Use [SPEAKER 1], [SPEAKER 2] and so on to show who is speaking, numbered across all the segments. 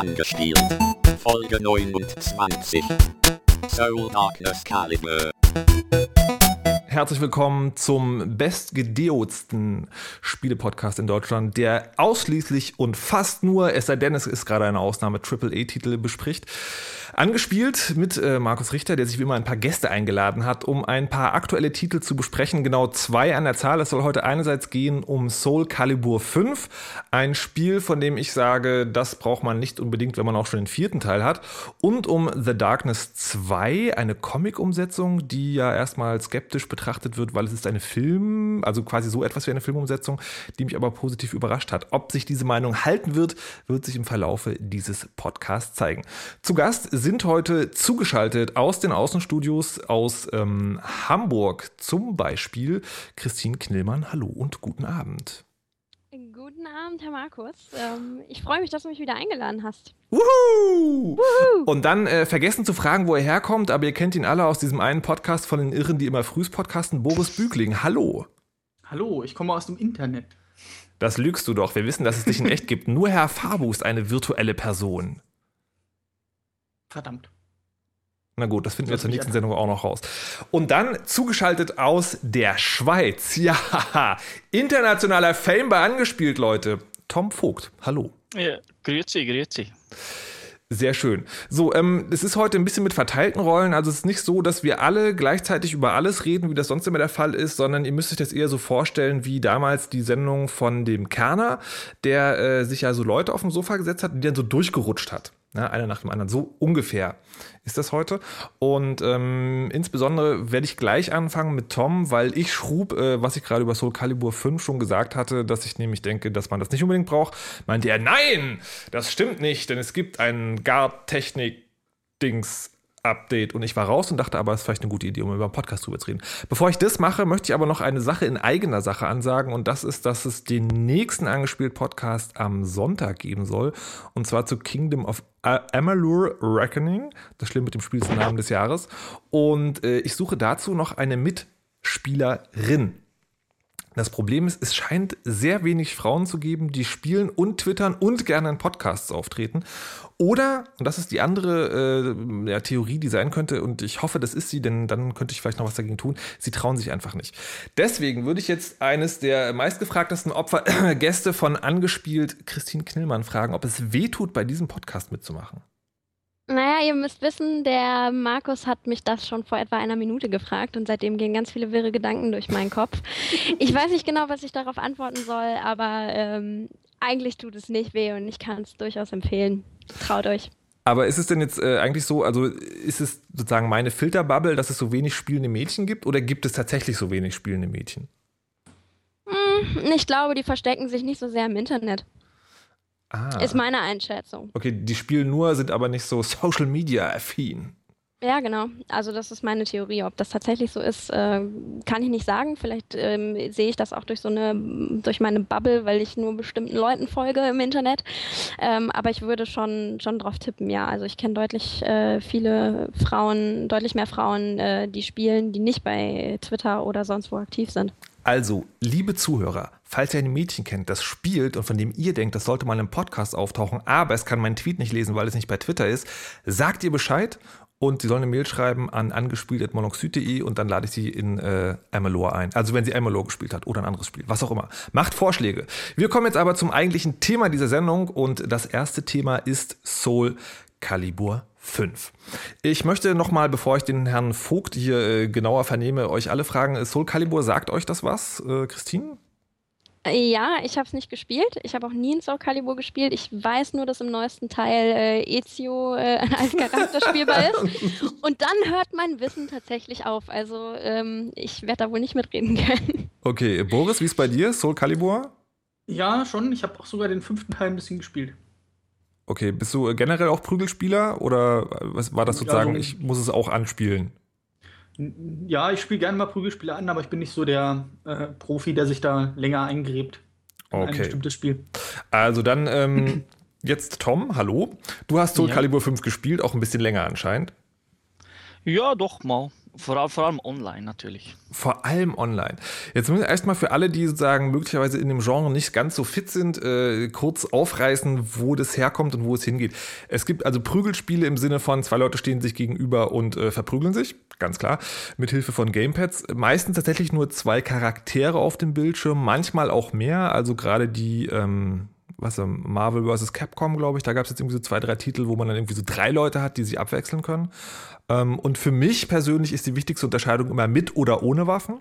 [SPEAKER 1] Angespielt. Folge 29. Soul Darkness Caliber.
[SPEAKER 2] Herzlich willkommen zum bestgedeotsten Spielepodcast in Deutschland, der ausschließlich und fast nur, es sei denn, es ist gerade eine Ausnahme, Triple-A-Titel bespricht. Angespielt mit äh, Markus Richter, der sich wie immer ein paar Gäste eingeladen hat, um ein paar aktuelle Titel zu besprechen. Genau zwei an der Zahl. Es soll heute einerseits gehen um Soul Calibur 5, ein Spiel, von dem ich sage, das braucht man nicht unbedingt, wenn man auch schon den vierten Teil hat. Und um The Darkness 2, eine Comic-Umsetzung, die ja erstmal skeptisch betrachtet wird, weil es ist eine Film, also quasi so etwas wie eine Filmumsetzung, die mich aber positiv überrascht hat. Ob sich diese Meinung halten wird, wird sich im Verlaufe dieses Podcasts zeigen. Zu Gast sind heute zugeschaltet aus den Außenstudios aus ähm, Hamburg zum Beispiel Christine Knillmann. Hallo und guten Abend.
[SPEAKER 3] Guten Abend, Herr Markus. Ähm, ich freue mich, dass du mich wieder eingeladen hast.
[SPEAKER 2] Wuhu! Wuhu! Und dann äh, vergessen zu fragen, wo er herkommt, aber ihr kennt ihn alle aus diesem einen Podcast von den Irren, die immer frühs podcasten, Boris Bügling. Hallo.
[SPEAKER 4] Hallo, ich komme aus dem Internet.
[SPEAKER 2] Das lügst du doch. Wir wissen, dass es dich in echt gibt. Nur Herr Fabu ist eine virtuelle Person.
[SPEAKER 4] Verdammt.
[SPEAKER 2] Na gut, das finden wir zur nächsten Sendung auch noch raus. Und dann zugeschaltet aus der Schweiz. Ja, internationaler Fame bei angespielt, Leute. Tom Vogt, hallo.
[SPEAKER 5] Ja, grüezi, grüezi.
[SPEAKER 2] Sehr schön. So, ähm, es ist heute ein bisschen mit verteilten Rollen. Also es ist nicht so, dass wir alle gleichzeitig über alles reden, wie das sonst immer der Fall ist, sondern ihr müsst euch das eher so vorstellen wie damals die Sendung von dem Kerner, der äh, sich ja so Leute auf dem Sofa gesetzt hat und die dann so durchgerutscht hat. Ja, einer nach dem anderen. So ungefähr ist das heute. Und ähm, insbesondere werde ich gleich anfangen mit Tom, weil ich schrub, äh, was ich gerade über Soul Calibur 5 schon gesagt hatte, dass ich nämlich denke, dass man das nicht unbedingt braucht. Meinte er, nein, das stimmt nicht, denn es gibt ein Guard-Technik-Dings Update und ich war raus und dachte aber, es ist vielleicht eine gute Idee, um über einen Podcast drüber zu reden. Bevor ich das mache, möchte ich aber noch eine Sache in eigener Sache ansagen und das ist, dass es den nächsten angespielt Podcast am Sonntag geben soll und zwar zu Kingdom of Amalur Reckoning. Das Schlimme mit dem Spiel ist der Name des Jahres und äh, ich suche dazu noch eine Mitspielerin. Das Problem ist, es scheint sehr wenig Frauen zu geben, die spielen und twittern und gerne in Podcasts auftreten. Oder, und das ist die andere äh, ja, Theorie, die sein könnte, und ich hoffe, das ist sie, denn dann könnte ich vielleicht noch was dagegen tun, sie trauen sich einfach nicht. Deswegen würde ich jetzt eines der meistgefragtesten Opfer, äh, Gäste von angespielt, Christine Knillmann, fragen, ob es weh tut, bei diesem Podcast mitzumachen.
[SPEAKER 3] Naja, ihr müsst wissen, der Markus hat mich das schon vor etwa einer Minute gefragt und seitdem gehen ganz viele wirre Gedanken durch meinen Kopf. Ich weiß nicht genau, was ich darauf antworten soll, aber ähm, eigentlich tut es nicht weh und ich kann es durchaus empfehlen. Traut euch.
[SPEAKER 2] Aber ist es denn jetzt äh, eigentlich so, also ist es sozusagen meine Filterbubble, dass es so wenig spielende Mädchen gibt oder gibt es tatsächlich so wenig spielende Mädchen?
[SPEAKER 3] Hm, ich glaube, die verstecken sich nicht so sehr im Internet. Ah. Ist meine Einschätzung.
[SPEAKER 2] Okay, die spielen nur, sind aber nicht so Social Media affin.
[SPEAKER 3] Ja, genau. Also das ist meine Theorie. Ob das tatsächlich so ist, äh, kann ich nicht sagen. Vielleicht ähm, sehe ich das auch durch so eine, durch meine Bubble, weil ich nur bestimmten Leuten folge im Internet. Ähm, aber ich würde schon, schon drauf tippen, ja. Also ich kenne deutlich äh, viele Frauen, deutlich mehr Frauen, äh, die spielen, die nicht bei Twitter oder sonst wo aktiv sind.
[SPEAKER 2] Also, liebe Zuhörer, falls ihr ein Mädchen kennt, das spielt und von dem ihr denkt, das sollte mal im Podcast auftauchen, aber es kann meinen Tweet nicht lesen, weil es nicht bei Twitter ist, sagt ihr Bescheid und sie soll eine Mail schreiben an angespielt.monoxid.de und dann lade ich sie in äh, Amalur ein. Also wenn sie Amalur gespielt hat oder ein anderes Spiel, was auch immer. Macht Vorschläge. Wir kommen jetzt aber zum eigentlichen Thema dieser Sendung und das erste Thema ist Soul Calibur 5. Ich möchte nochmal, bevor ich den Herrn Vogt hier äh, genauer vernehme, euch alle fragen, Soul Calibur, sagt euch das was, äh, Christine?
[SPEAKER 3] Ja, ich habe es nicht gespielt. Ich habe auch nie in Soul Calibur gespielt. Ich weiß nur, dass im neuesten Teil äh, Ezio äh, als Charakter spielbar ist. Und dann hört mein Wissen tatsächlich auf. Also ähm, ich werde da wohl nicht mitreden können.
[SPEAKER 2] Okay, Boris, wie ist bei dir? Soul Calibur?
[SPEAKER 4] Ja, schon. Ich habe auch sogar den fünften Teil ein bisschen gespielt.
[SPEAKER 2] Okay, bist du generell auch Prügelspieler oder was war das sozusagen, ja, so ich muss es auch anspielen?
[SPEAKER 4] Ja, ich spiele gerne mal Prügelspiele an, aber ich bin nicht so der äh, Profi, der sich da länger eingräbt
[SPEAKER 2] in okay. ein bestimmtes Spiel. Also dann ähm, jetzt Tom, hallo. Du hast Soul ja. Calibur 5 gespielt, auch ein bisschen länger anscheinend.
[SPEAKER 5] Ja, doch mal. Vor, allem- vor allem online natürlich.
[SPEAKER 2] Vor allem online. Jetzt müssen wir erstmal für alle, die sozusagen möglicherweise in dem Genre nicht ganz so fit sind, äh, kurz aufreißen, wo das herkommt und wo es hingeht. Es gibt also Prügelspiele im Sinne von zwei Leute stehen sich gegenüber und äh, verprügeln sich, ganz klar, mit Hilfe von Gamepads. Meistens tatsächlich nur zwei Charaktere auf dem Bildschirm, manchmal auch mehr. Also gerade die ähm, was ähm, Marvel vs. Capcom, glaube ich, da gab es jetzt irgendwie so zwei, drei Titel, wo man dann irgendwie so drei Leute hat, die sich abwechseln können. Ähm, und für mich persönlich ist die wichtigste Unterscheidung immer mit oder ohne Waffen.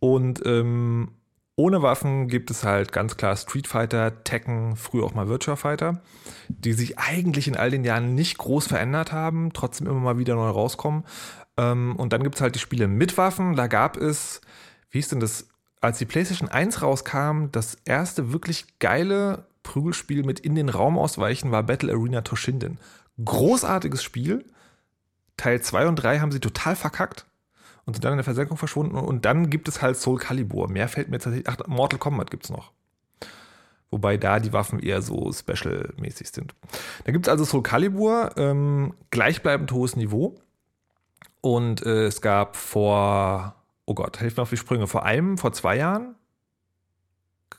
[SPEAKER 2] Und ähm, ohne Waffen gibt es halt ganz klar Street Fighter, Tekken, früher auch mal Virtua Fighter, die sich eigentlich in all den Jahren nicht groß verändert haben, trotzdem immer mal wieder neu rauskommen. Ähm, und dann gibt es halt die Spiele mit Waffen. Da gab es, wie hieß denn das, als die PlayStation 1 rauskam, das erste wirklich geile Prügelspiel mit in den Raum ausweichen war Battle Arena Toshinden. Großartiges Spiel. Teil 2 und 3 haben sie total verkackt und sind dann in der Versenkung verschwunden. Und dann gibt es halt Soul Calibur. Mehr fällt mir tatsächlich. Ach, Mortal Kombat gibt es noch. Wobei da die Waffen eher so special-mäßig sind. Da gibt es also Soul Calibur, ähm, gleichbleibend hohes Niveau. Und äh, es gab vor, oh Gott, helft mir auf die Sprünge, vor einem, vor zwei Jahren,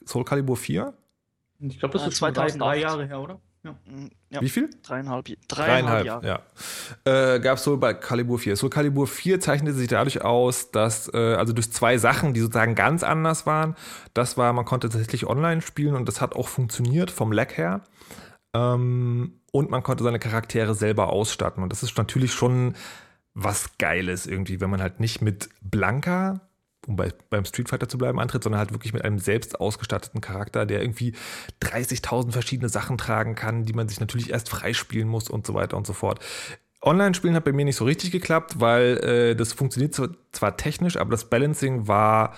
[SPEAKER 2] Soul Calibur 4.
[SPEAKER 4] Ich glaube, das
[SPEAKER 5] Ah,
[SPEAKER 4] ist schon drei,
[SPEAKER 5] 2008.
[SPEAKER 4] drei Jahre her, oder? Ja.
[SPEAKER 5] Mm, Ja,
[SPEAKER 2] Wie viel?
[SPEAKER 5] dreieinhalb, dreieinhalb Jahre.
[SPEAKER 2] ja. Äh, Gab es Soul bei Calibur 4. Soul Calibur 4 zeichnete sich dadurch aus, dass, äh, also durch zwei Sachen, die sozusagen ganz anders waren. Das war, man konnte tatsächlich online spielen und das hat auch funktioniert vom Lag her. Ähm, und man konnte seine Charaktere selber ausstatten. Und das ist natürlich schon was Geiles irgendwie, wenn man halt nicht mit Blanka, um bei, beim Street Fighter zu bleiben, antritt, sondern halt wirklich mit einem selbst ausgestatteten Charakter, der irgendwie 30.000 verschiedene Sachen tragen kann, die man sich natürlich erst freispielen muss und so weiter und so fort. Online-Spielen hat bei mir nicht so richtig geklappt, weil äh, das funktioniert zwar, zwar technisch, aber das Balancing war,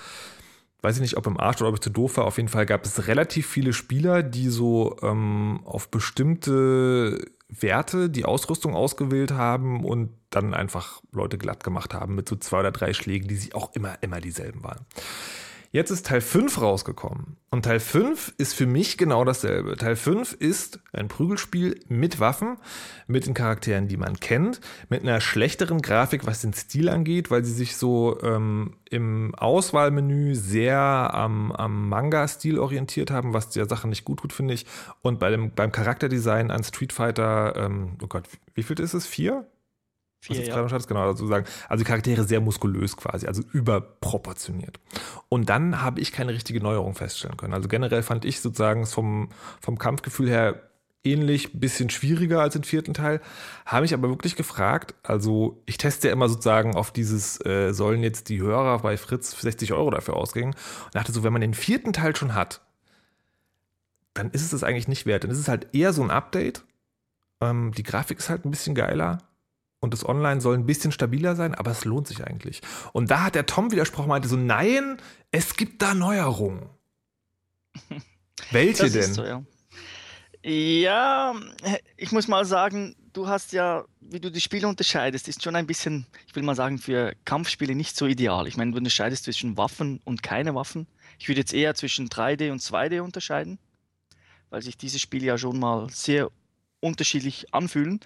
[SPEAKER 2] weiß ich nicht, ob im Arsch oder ob ich zu doof war. Auf jeden Fall gab es relativ viele Spieler, die so ähm, auf bestimmte Werte die Ausrüstung ausgewählt haben und dann einfach Leute glatt gemacht haben mit so zwei oder drei Schlägen, die sie auch immer, immer dieselben waren. Jetzt ist Teil 5 rausgekommen. Und Teil 5 ist für mich genau dasselbe. Teil 5 ist ein Prügelspiel mit Waffen, mit den Charakteren, die man kennt, mit einer schlechteren Grafik, was den Stil angeht, weil sie sich so ähm, im Auswahlmenü sehr am, am Manga-Stil orientiert haben, was der Sache nicht gut tut, finde ich. Und bei dem, beim Charakterdesign an Street Fighter, ähm, oh Gott, wie viel ist es? Vier? Was
[SPEAKER 5] Vier,
[SPEAKER 2] jetzt
[SPEAKER 5] ja.
[SPEAKER 2] gerade genau, also sagen. Also die Charaktere sehr muskulös quasi, also überproportioniert. Und dann habe ich keine richtige Neuerung feststellen können. Also generell fand ich sozusagen es vom, vom Kampfgefühl her ähnlich, bisschen schwieriger als im vierten Teil. Habe ich aber wirklich gefragt, also ich teste ja immer sozusagen auf dieses, äh, sollen jetzt die Hörer bei Fritz 60 Euro dafür ausgehen? Und dachte so, wenn man den vierten Teil schon hat, dann ist es das eigentlich nicht wert. Dann ist es halt eher so ein Update. Ähm, die Grafik ist halt ein bisschen geiler und das Online soll ein bisschen stabiler sein, aber es lohnt sich eigentlich. Und da hat der Tom widersprochen, meinte so, nein, es gibt da Neuerungen. Welche
[SPEAKER 5] Das
[SPEAKER 2] denn?
[SPEAKER 5] so, ja. Ja, ich muss mal sagen, du hast ja, wie du die Spiele unterscheidest, ist schon ein bisschen, ich will mal sagen, für Kampfspiele nicht so ideal. Ich meine, du unterscheidest zwischen Waffen und keine Waffen. Ich würde jetzt eher zwischen 3D und 2D unterscheiden, weil sich diese Spiele ja schon mal sehr unterschiedlich anfühlen.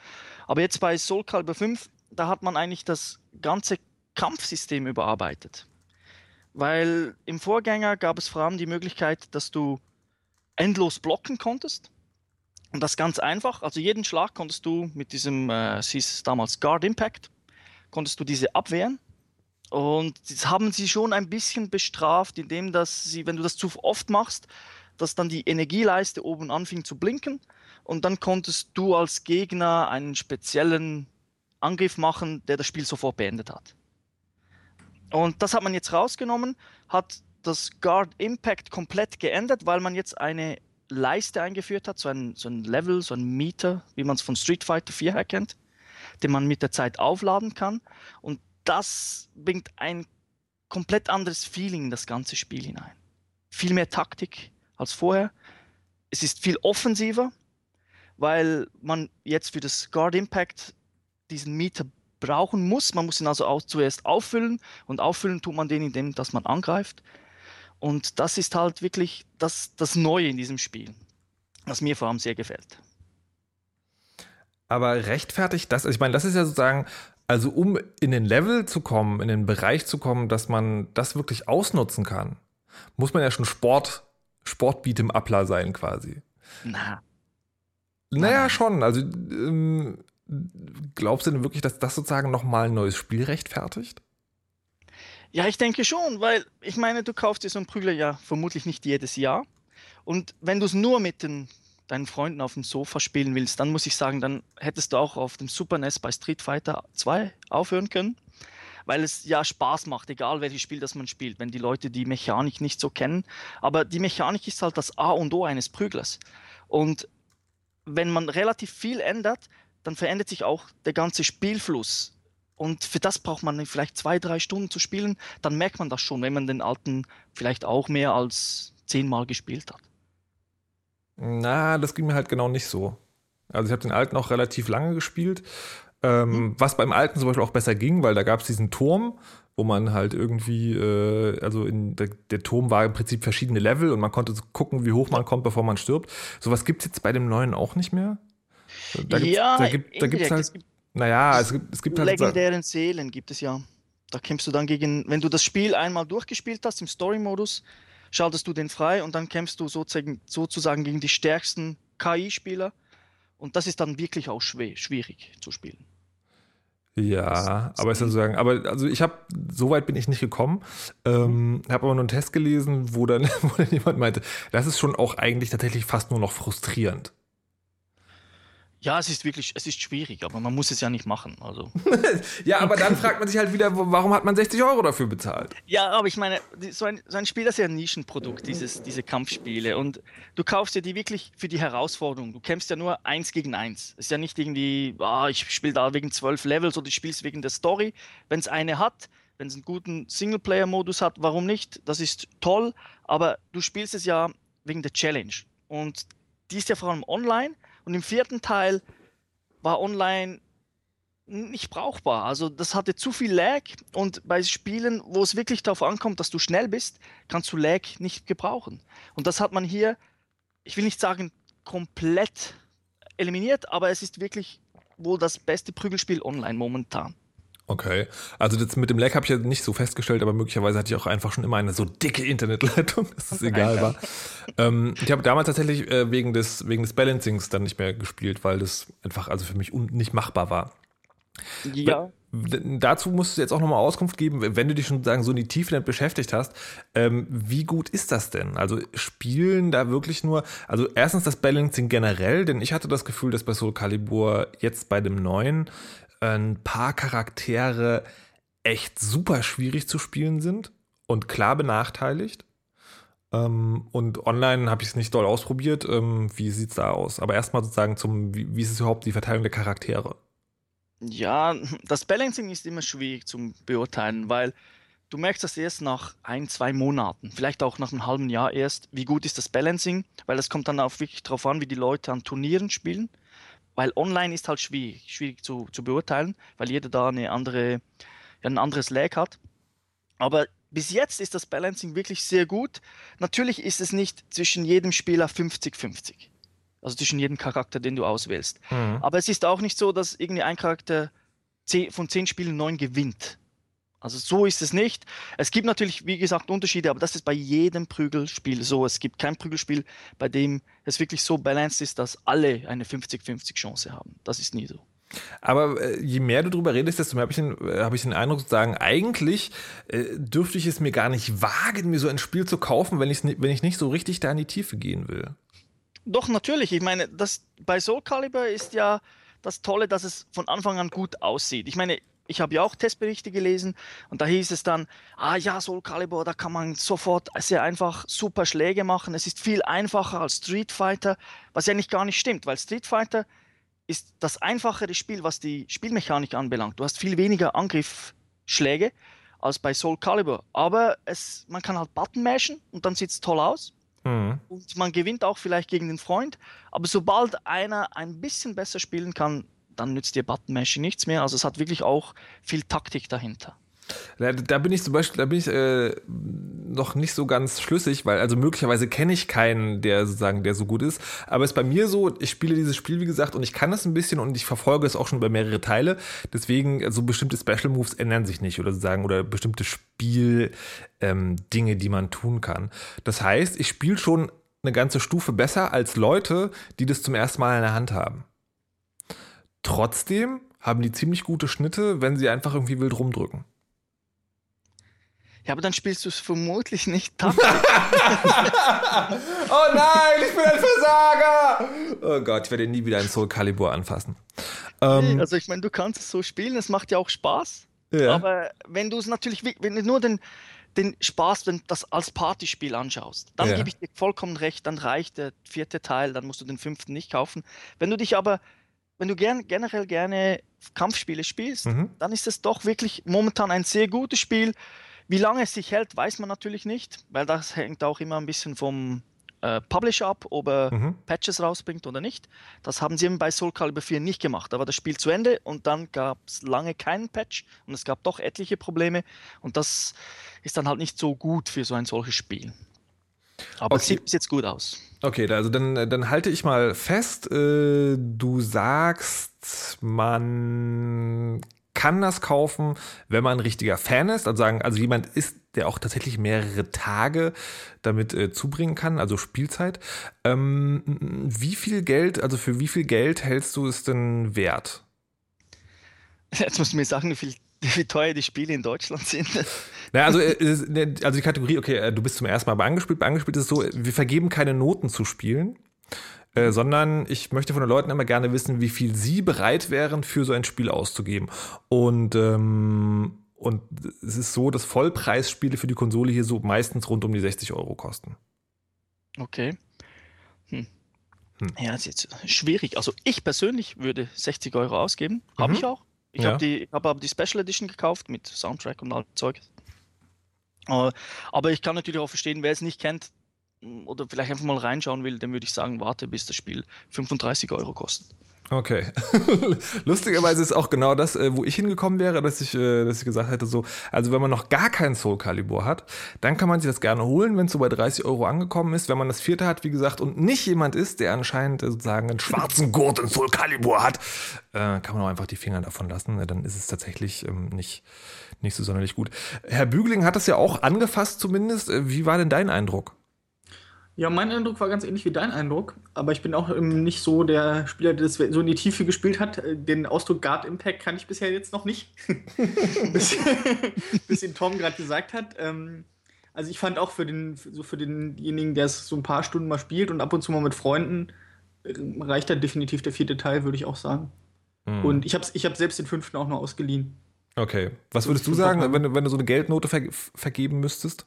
[SPEAKER 5] Aber jetzt bei Soul Calibur 5, da hat man eigentlich das ganze Kampfsystem überarbeitet. Weil im Vorgänger gab es vor allem die Möglichkeit, dass du endlos blocken konntest. Und das ganz einfach. Also jeden Schlag konntest du mit diesem, äh, es hieß damals Guard Impact, konntest du diese abwehren. Und das haben sie schon ein bisschen bestraft, indem dass sie, wenn du das zu oft machst, dass dann die Energieleiste oben anfing zu blinken. Und dann konntest du als Gegner einen speziellen Angriff machen, der das Spiel sofort beendet hat. Und das hat man jetzt rausgenommen, hat das Guard Impact komplett geändert, weil man jetzt eine Leiste eingeführt hat, so ein, so ein Level, so ein Meter, wie man es von Street Fighter 4 her kennt, den man mit der Zeit aufladen kann. Und das bringt ein komplett anderes Feeling in das ganze Spiel hinein. Viel mehr Taktik als vorher. Es ist viel offensiver, weil man jetzt für das Guard Impact diesen Meter brauchen muss. Man muss ihn also auch zuerst auffüllen und auffüllen tut man den, indem dass man angreift. Und das ist halt wirklich das, das Neue in diesem Spiel, was mir vor allem sehr gefällt.
[SPEAKER 2] Aber rechtfertigt das, also ich meine, das ist ja sozusagen Also um in den Level zu kommen, in den Bereich zu kommen, dass man das wirklich ausnutzen kann, muss man ja schon Sport, Sportbeat im Upler sein quasi.
[SPEAKER 5] Na.
[SPEAKER 2] Naja, schon. Also ähm, glaubst du denn wirklich, dass das sozusagen nochmal ein neues Spiel rechtfertigt?
[SPEAKER 5] Ja, ich denke schon, weil ich meine, du kaufst dir so einen Prügler ja vermutlich nicht jedes Jahr. Und wenn du es nur mit den, deinen Freunden auf dem Sofa spielen willst, dann muss ich sagen, dann hättest du auch auf dem Super NES bei Street Fighter 2 aufhören können. Weil es ja Spaß macht, egal welches Spiel das man spielt, wenn die Leute die Mechanik nicht so kennen. Aber die Mechanik ist halt das A und O eines Prüglers. Und wenn man relativ viel ändert, dann verändert sich auch der ganze Spielfluss. Und für das braucht man vielleicht zwei, drei Stunden zu spielen. Dann merkt man das schon, wenn man den alten vielleicht auch mehr als zehnmal gespielt hat.
[SPEAKER 2] Na, das ging mir halt genau nicht so. Also ich habe den alten auch relativ lange gespielt. Ähm, Was beim alten zum Beispiel auch besser ging, weil da gab es diesen Turm, wo man halt irgendwie, äh, also in, der, der Turm war im Prinzip verschiedene Level und man konnte gucken, wie hoch man kommt, bevor man stirbt. Sowas gibt es jetzt bei dem neuen auch nicht mehr. Da gibt's,
[SPEAKER 5] ja,
[SPEAKER 2] da gibt, da gibt's halt,
[SPEAKER 5] es gibt
[SPEAKER 2] naja, es gibt, es gibt halt.
[SPEAKER 5] legendären Seelen gibt es ja. Da kämpfst du dann gegen, wenn du das Spiel einmal durchgespielt hast im Story-Modus, schaltest du den frei und dann kämpfst du sozusagen, sozusagen gegen die stärksten KI-Spieler. Und das ist dann wirklich auch schwer, schwierig zu spielen.
[SPEAKER 2] Ja, aber ist dann sozusagen, aber also ich habe, so weit bin ich nicht gekommen, ähm, habe aber nur einen Test gelesen, wo dann, wo dann jemand meinte, das ist schon auch eigentlich tatsächlich fast nur noch frustrierend.
[SPEAKER 5] Ja, es ist wirklich, es ist schwierig, aber man muss es ja nicht machen. Also.
[SPEAKER 2] Ja, aber dann fragt man sich halt wieder, warum hat man 60 Euro dafür bezahlt?
[SPEAKER 5] Ja, aber ich meine, so ein, so ein Spiel das ist ja ein Nischenprodukt, dieses, diese Kampfspiele. Und du kaufst dir die wirklich für die Herausforderung. Du kämpfst ja nur eins gegen eins. Es ist ja nicht irgendwie, ah, ich spiele da wegen zwölf Levels oder ich spiele es wegen der Story. Wenn es eine hat, wenn es einen guten Singleplayer-Modus hat, warum nicht? Das ist toll, aber du spielst es ja wegen der Challenge. Und die ist ja vor allem online. Und im vierten Teil war online nicht brauchbar. Also das hatte zu viel Lag und bei Spielen, wo es wirklich darauf ankommt, dass du schnell bist, kannst du Lag nicht gebrauchen. Und das hat man hier, ich will nicht sagen komplett eliminiert, aber es ist wirklich wohl das beste Prügelspiel online momentan.
[SPEAKER 2] Okay, also das mit dem Lag habe ich ja nicht so festgestellt, aber möglicherweise hatte ich auch einfach schon immer eine so dicke Internetleitung, dass es egal war. ähm, ich habe damals tatsächlich äh, wegen, des, wegen des Balancings dann nicht mehr gespielt, weil das einfach also für mich nicht machbar war.
[SPEAKER 5] Ja,
[SPEAKER 2] Dazu musst du jetzt auch nochmal Auskunft geben, wenn du dich schon sagen so in die Tiefe damit beschäftigt hast. Ähm, wie gut ist das denn? Also spielen da wirklich nur, also erstens das Balancing generell, denn ich hatte das Gefühl, dass bei Soul Calibur jetzt bei dem neuen ein paar Charaktere echt super schwierig zu spielen sind und klar benachteiligt. Ähm, und online habe ich es nicht doll ausprobiert. Ähm, wie sieht es da aus? Aber erstmal sozusagen zum, wie, wie ist es überhaupt die Verteilung der Charaktere?
[SPEAKER 5] Ja, das Balancing ist immer schwierig zu beurteilen, weil du merkst das erst nach ein, zwei Monaten, vielleicht auch nach einem halben Jahr erst, wie gut ist das Balancing, weil es kommt dann auch wirklich darauf an, wie die Leute an Turnieren spielen, weil online ist halt schwierig, schwierig zu, zu beurteilen, weil jeder da eine andere, ein anderes Lag hat. Aber bis jetzt ist das Balancing wirklich sehr gut. Natürlich ist es nicht zwischen jedem Spieler 50-50. Also zwischen jedem Charakter, den du auswählst. Aber es ist auch nicht so, dass irgendwie ein Charakter von zehn Spielen neun gewinnt. Also so ist es nicht. Es gibt natürlich, wie gesagt, Unterschiede, aber das ist bei jedem Prügelspiel so. Es gibt kein Prügelspiel, bei dem es wirklich so balanced ist, dass alle eine 50-50 Chance haben. Das ist nie so.
[SPEAKER 2] Aber äh, je mehr du drüber redest, desto mehr habe ich, den, äh, hab ich den Eindruck zu sagen, eigentlich äh, dürfte ich es mir gar nicht wagen, mir so ein Spiel zu kaufen, wenn, wenn ich nicht so richtig da in die Tiefe gehen will.
[SPEAKER 5] Doch, natürlich. Ich meine, das, bei Soul Calibur ist ja das Tolle, dass es von Anfang an gut aussieht. Ich meine, ich habe ja auch Testberichte gelesen und da hieß es dann, ah ja, Soul Calibur, da kann man sofort sehr einfach super Schläge machen. Es ist viel einfacher als Street Fighter, was ja nicht gar nicht stimmt, weil Street Fighter ist das einfachere Spiel, was die Spielmechanik anbelangt. Du hast viel weniger Angriffsschläge als bei Soul Calibur, aber es, man kann halt Button mashen und dann sieht es toll aus
[SPEAKER 2] Hm.
[SPEAKER 5] und man gewinnt auch vielleicht gegen den Freund. Aber sobald einer ein bisschen besser spielen kann, dann nützt dir Button Mashing nichts mehr. Also es hat wirklich auch viel Taktik dahinter.
[SPEAKER 2] Da, da, bin ich zum Beispiel, da bin ich äh, noch nicht so ganz schlüssig, weil also möglicherweise kenne ich keinen, der sozusagen, der so gut ist. Aber es ist bei mir so, ich spiele dieses Spiel, wie gesagt, und ich kann es ein bisschen und ich verfolge es auch schon bei mehrere Teile. Deswegen, so also bestimmte Special Moves ändern sich nicht oder sozusagen, oder bestimmte Spieldinge, ähm, die man tun kann. Das heißt, ich spiele schon eine ganze Stufe besser als Leute, die das zum ersten Mal in der Hand haben. Trotzdem haben die ziemlich gute Schnitte, wenn sie einfach irgendwie wild rumdrücken.
[SPEAKER 5] Ja, aber dann spielst du es vermutlich nicht
[SPEAKER 2] oh nein, ich bin ein Versager! Oh Gott, ich werde nie wieder ein Soul Calibur anfassen.
[SPEAKER 5] Ähm, also ich meine, du kannst es so spielen, es macht ja auch Spaß. Ja. Aber wenn du es natürlich, wenn du nur den, den Spaß, wenn das als Partyspiel anschaust, dann ja. gebe ich dir vollkommen recht, dann reicht der vierte Teil, dann musst du den fünften nicht kaufen. Wenn du dich aber, wenn du gern, generell gerne Kampfspiele spielst, mhm. dann ist es doch wirklich momentan ein sehr gutes Spiel wie lange es sich hält, weiß man natürlich nicht, weil das hängt auch immer ein bisschen vom äh, Publisher ab, ob er mhm. Patches rausbringt oder nicht. Das haben sie eben bei Soul Calibur 4 nicht gemacht. Da war das Spiel zu Ende und dann gab es lange keinen Patch und es gab doch etliche Probleme und das ist dann halt nicht so gut für so ein solches Spiel. Aber okay. es sieht bis jetzt gut aus.
[SPEAKER 2] Okay, also dann, dann halte ich mal fest, äh, du sagst, man kann das kaufen, wenn man ein richtiger Fan ist, also sagen, also jemand ist, der auch tatsächlich mehrere Tage damit äh, zubringen kann, also Spielzeit. Ähm, wie viel Geld, also für wie viel Geld hältst du es denn wert?
[SPEAKER 5] Jetzt musst du mir sagen, wie viel wie teuer die Spiele in Deutschland sind.
[SPEAKER 2] Naja, also, äh, ne, also die Kategorie, okay, äh, du bist zum ersten Mal bei angespielt. Bei angespielt ist es so, wir vergeben keine Noten zu Spielen. Äh, sondern ich möchte von den Leuten immer gerne wissen, wie viel sie bereit wären, für so ein Spiel auszugeben. Und, ähm, und es ist so, dass Vollpreisspiele für die Konsole hier so meistens rund um die 60 Euro kosten.
[SPEAKER 5] Okay. Hm. Hm. Ja, ist jetzt schwierig. Also ich persönlich würde 60 Euro ausgeben. Habe mhm. ich auch. Ich ja. habe hab aber die Special Edition gekauft mit Soundtrack und all Zeug. Äh, aber ich kann natürlich auch verstehen, wer es nicht kennt, oder vielleicht einfach mal reinschauen will, dann würde ich sagen, warte, bis das Spiel 35 Euro kostet.
[SPEAKER 2] Okay. Lustigerweise ist auch genau das, äh, wo ich hingekommen wäre, dass ich, äh, dass ich gesagt hätte, so, also wenn man noch gar keinen Soul Calibur hat, dann kann man sich das gerne holen, wenn es so bei 30 Euro angekommen ist. Wenn man das vierte hat, wie gesagt, und nicht jemand ist, der anscheinend äh, sozusagen einen schwarzen Gurt in Soul Calibur hat, kann man auch einfach die Finger davon lassen. Dann ist es tatsächlich ähm, nicht, nicht so sonderlich gut. Herr Bügling hat das ja auch angefasst zumindest. Wie war denn dein Eindruck?
[SPEAKER 4] Ja, mein Eindruck war ganz ähnlich wie dein Eindruck, aber ich bin auch nicht so der Spieler, der das so in die Tiefe gespielt hat. Den Ausdruck Guard Impact kann ich bisher jetzt noch nicht. bis, bis ihn Tom gerade gesagt hat. Ähm, also ich fand auch für den, so für denjenigen, der es so ein paar Stunden mal spielt und ab und zu mal mit Freunden, äh, reicht da definitiv der vierte Teil, würde ich auch sagen. Mhm. Und ich habe ich hab selbst den fünften auch noch ausgeliehen.
[SPEAKER 2] Okay. Was würdest du sagen, wenn, wenn du so eine Geldnote ver vergeben müsstest?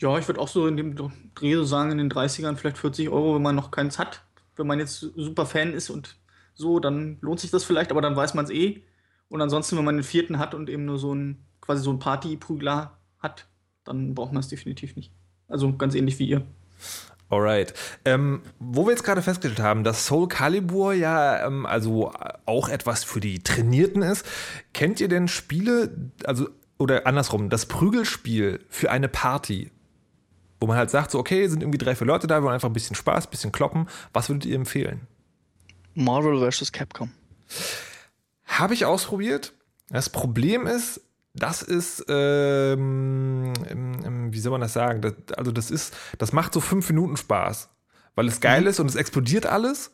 [SPEAKER 4] Ja, ich würde auch so in dem Dreh so sagen, in den 30ern vielleicht 40 Euro, wenn man noch keins hat. Wenn man jetzt super Fan ist und so, dann lohnt sich das vielleicht, aber dann weiß man es eh. Und ansonsten, wenn man den vierten hat und eben nur so ein, quasi so ein Party-Prügler hat, dann braucht man es definitiv nicht. Also ganz ähnlich wie ihr.
[SPEAKER 2] Alright. Ähm, wo wir jetzt gerade festgestellt haben, dass Soul Calibur ja ähm, also auch etwas für die Trainierten ist, kennt ihr denn Spiele, also oder andersrum, das Prügelspiel für eine Party? Wo man halt sagt, so, okay, sind irgendwie drei, vier Leute da, wir wollen einfach ein bisschen Spaß, ein bisschen kloppen. Was würdet ihr empfehlen?
[SPEAKER 5] Marvel vs. Capcom.
[SPEAKER 2] Habe ich ausprobiert. Das Problem ist, das ist, ähm, wie soll man das sagen? Das, also, das ist, das macht so fünf Minuten Spaß, weil es geil mhm. ist und es explodiert alles.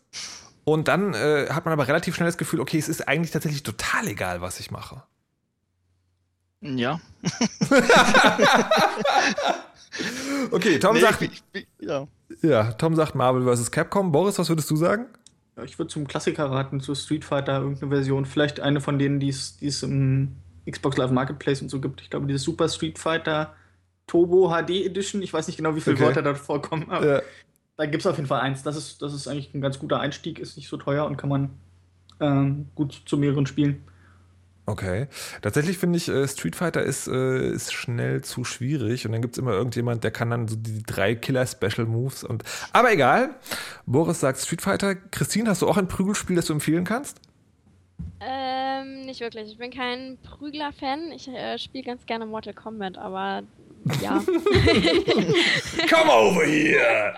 [SPEAKER 2] Und dann äh, hat man aber relativ schnell das Gefühl, okay, es ist eigentlich tatsächlich total egal, was ich mache.
[SPEAKER 5] Ja.
[SPEAKER 2] okay, Tom nee, sagt. Ich, ich, ja. ja, Tom sagt Marvel vs. Capcom. Boris, was würdest du sagen?
[SPEAKER 4] Ja, ich würde zum Klassiker raten, zu Street Fighter, irgendeine Version. Vielleicht eine von denen, die es im Xbox Live Marketplace und so gibt. Ich glaube, dieses Super Street Fighter Turbo HD Edition. Ich weiß nicht genau, wie viele okay. Wörter da vorkommen, aber ja. da gibt es auf jeden Fall eins. Das ist, das ist eigentlich ein ganz guter Einstieg, ist nicht so teuer und kann man ähm, gut zu mehreren spielen.
[SPEAKER 2] Okay. Tatsächlich finde ich, äh, Street Fighter ist, äh, ist schnell zu schwierig und dann gibt es immer irgendjemand, der kann dann so die drei Killer-Special-Moves und. Aber egal. Boris sagt Street Fighter. Christine, hast du auch ein Prügelspiel, das du empfehlen kannst?
[SPEAKER 3] Ähm, nicht wirklich. Ich bin kein Prügler-Fan. Ich äh, spiele ganz gerne Mortal Kombat, aber ja.
[SPEAKER 2] Come over here!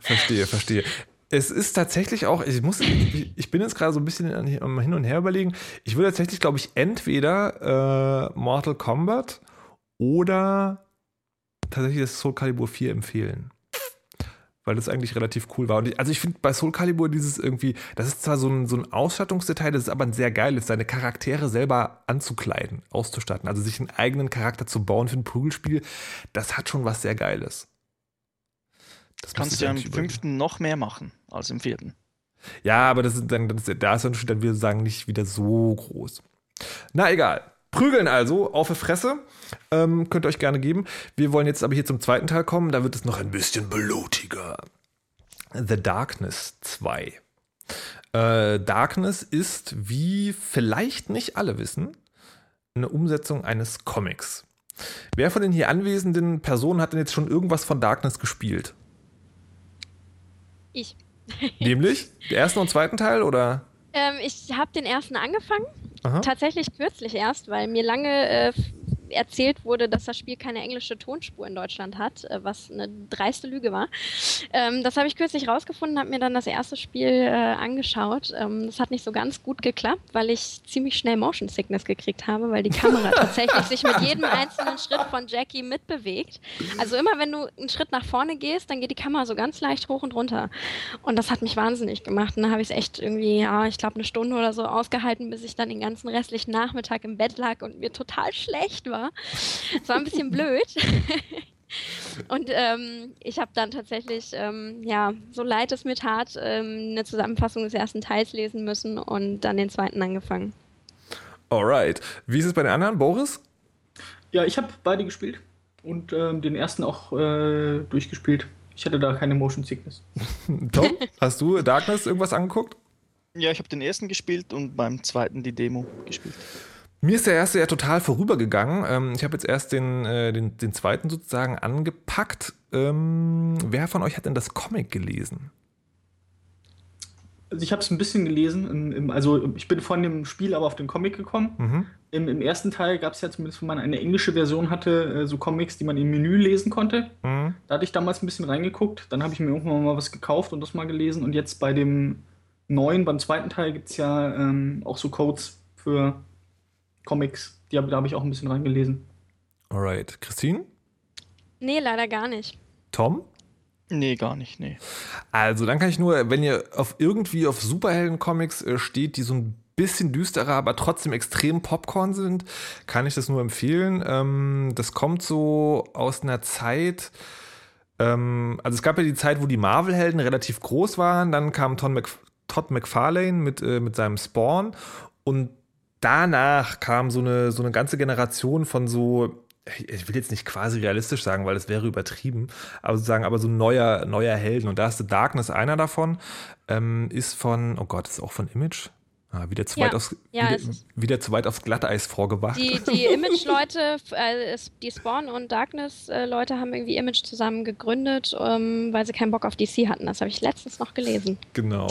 [SPEAKER 2] Verstehe, verstehe. Es ist tatsächlich auch, ich muss, ich bin jetzt gerade so ein bisschen Hin und Her überlegen. Ich würde tatsächlich, glaube ich, entweder äh, Mortal Kombat oder tatsächlich das Soul Calibur 4 empfehlen weil das eigentlich relativ cool war. Ich, also ich finde bei Soul Calibur dieses irgendwie, das ist zwar so ein, so ein Ausstattungsdetail, das ist aber ein sehr geiles, seine Charaktere selber anzukleiden, auszustatten. Also sich einen eigenen Charakter zu bauen für ein Prügelspiel, das hat schon was sehr Geiles.
[SPEAKER 5] Das kannst du ja im fünften noch mehr machen als im vierten.
[SPEAKER 2] Ja, aber das ist dann, das ist, da ist der Unterschied dann, wir sagen, nicht wieder so groß. Na egal. Prügeln also auf die Fresse. Ähm, könnt ihr euch gerne geben. Wir wollen jetzt aber hier zum zweiten Teil kommen. Da wird es noch ein bisschen blutiger. The Darkness 2. Äh, Darkness ist, wie vielleicht nicht alle wissen, eine Umsetzung eines Comics. Wer von den hier anwesenden Personen hat denn jetzt schon irgendwas von Darkness gespielt?
[SPEAKER 3] Ich.
[SPEAKER 2] Nämlich? Den ersten und zweiten Teil oder?
[SPEAKER 3] Ähm, ich habe den ersten angefangen Aha. Tatsächlich kürzlich erst, weil mir lange äh, erzählt wurde, dass das Spiel keine englische Tonspur in Deutschland hat, äh, was eine dreiste Lüge war. Ähm, das habe ich kürzlich rausgefunden, habe mir dann das erste Spiel äh, angeschaut. Ähm, das hat nicht so ganz gut geklappt, weil ich ziemlich schnell Motion Sickness gekriegt habe, weil die Kamera tatsächlich sich mit jedem einzelnen Schritt von Jackie mitbewegt. Also immer wenn du einen Schritt nach vorne gehst, dann geht die Kamera so ganz leicht hoch und runter. Und das hat mich wahnsinnig gemacht. Und dann habe ich es echt irgendwie, ja, ich glaube, eine Stunde oder so ausgehalten, bis ich dann den ganzen restlichen Nachmittag im Bett lag und mir total schlecht war war. Es war ein bisschen blöd. Und ähm, ich habe dann tatsächlich, ähm, ja, so leid es mir tat, ähm, eine Zusammenfassung des ersten Teils lesen müssen und dann den zweiten angefangen.
[SPEAKER 2] Alright. Wie ist es bei den anderen, Boris?
[SPEAKER 4] Ja, ich habe beide gespielt und ähm, den ersten auch äh, durchgespielt. Ich hatte da keine Motion Sickness.
[SPEAKER 2] Tom, hast du Darkness irgendwas angeguckt?
[SPEAKER 5] Ja, ich habe den ersten gespielt und beim zweiten die Demo gespielt.
[SPEAKER 2] Mir ist der erste ja total vorübergegangen. Ähm, ich habe jetzt erst den, äh, den, den zweiten sozusagen angepackt. Ähm, wer von euch hat denn das Comic gelesen?
[SPEAKER 4] Also ich habe es ein bisschen gelesen. also ich bin von dem Spiel aber auf den Comic gekommen. Mhm. Im, Im, ersten Teil gab es ja zumindest, wenn man eine englische Version hatte, äh, so Comics, die man im Menü lesen konnte. Mhm. Da hatte ich damals ein bisschen reingeguckt. Dann habe ich mir irgendwann mal was gekauft und das mal gelesen. Und jetzt bei dem neuen, beim zweiten Teil gibt es ja ähm, auch so Codes für Comics. Die hab, da habe ich auch ein bisschen reingelesen.
[SPEAKER 2] Alright. Christine?
[SPEAKER 3] Nee, leider gar nicht.
[SPEAKER 2] Tom?
[SPEAKER 5] Nee, gar nicht, nee.
[SPEAKER 2] Also, dann kann ich nur, wenn ihr auf irgendwie auf Superhelden-Comics äh, steht, die so ein bisschen düsterer, aber trotzdem extrem Popcorn sind, kann ich das nur empfehlen. Ähm, das kommt so aus einer Zeit, ähm, also es gab ja die Zeit, wo die Marvel-Helden relativ groß waren, dann kam Mc, Todd McFarlane mit, äh, mit seinem Spawn und danach kam so eine, so eine ganze Generation von so, ich will jetzt nicht quasi realistisch sagen, weil es wäre übertrieben, aber sozusagen, aber so neuer, neuer Helden. Und da ist The Darkness einer davon, ähm, ist von, oh Gott, ist auch von Image. Ah, wieder, zu ja, weit aufs, ja, wieder, wieder, zu weit aufs Glatteis vorgewacht.
[SPEAKER 3] Die, die Image-Leute, äh, die Spawn- und Darkness-Leute haben irgendwie Image zusammen gegründet, ähm, weil sie keinen Bock auf DC hatten. Das habe ich letztens noch gelesen.
[SPEAKER 2] Genau.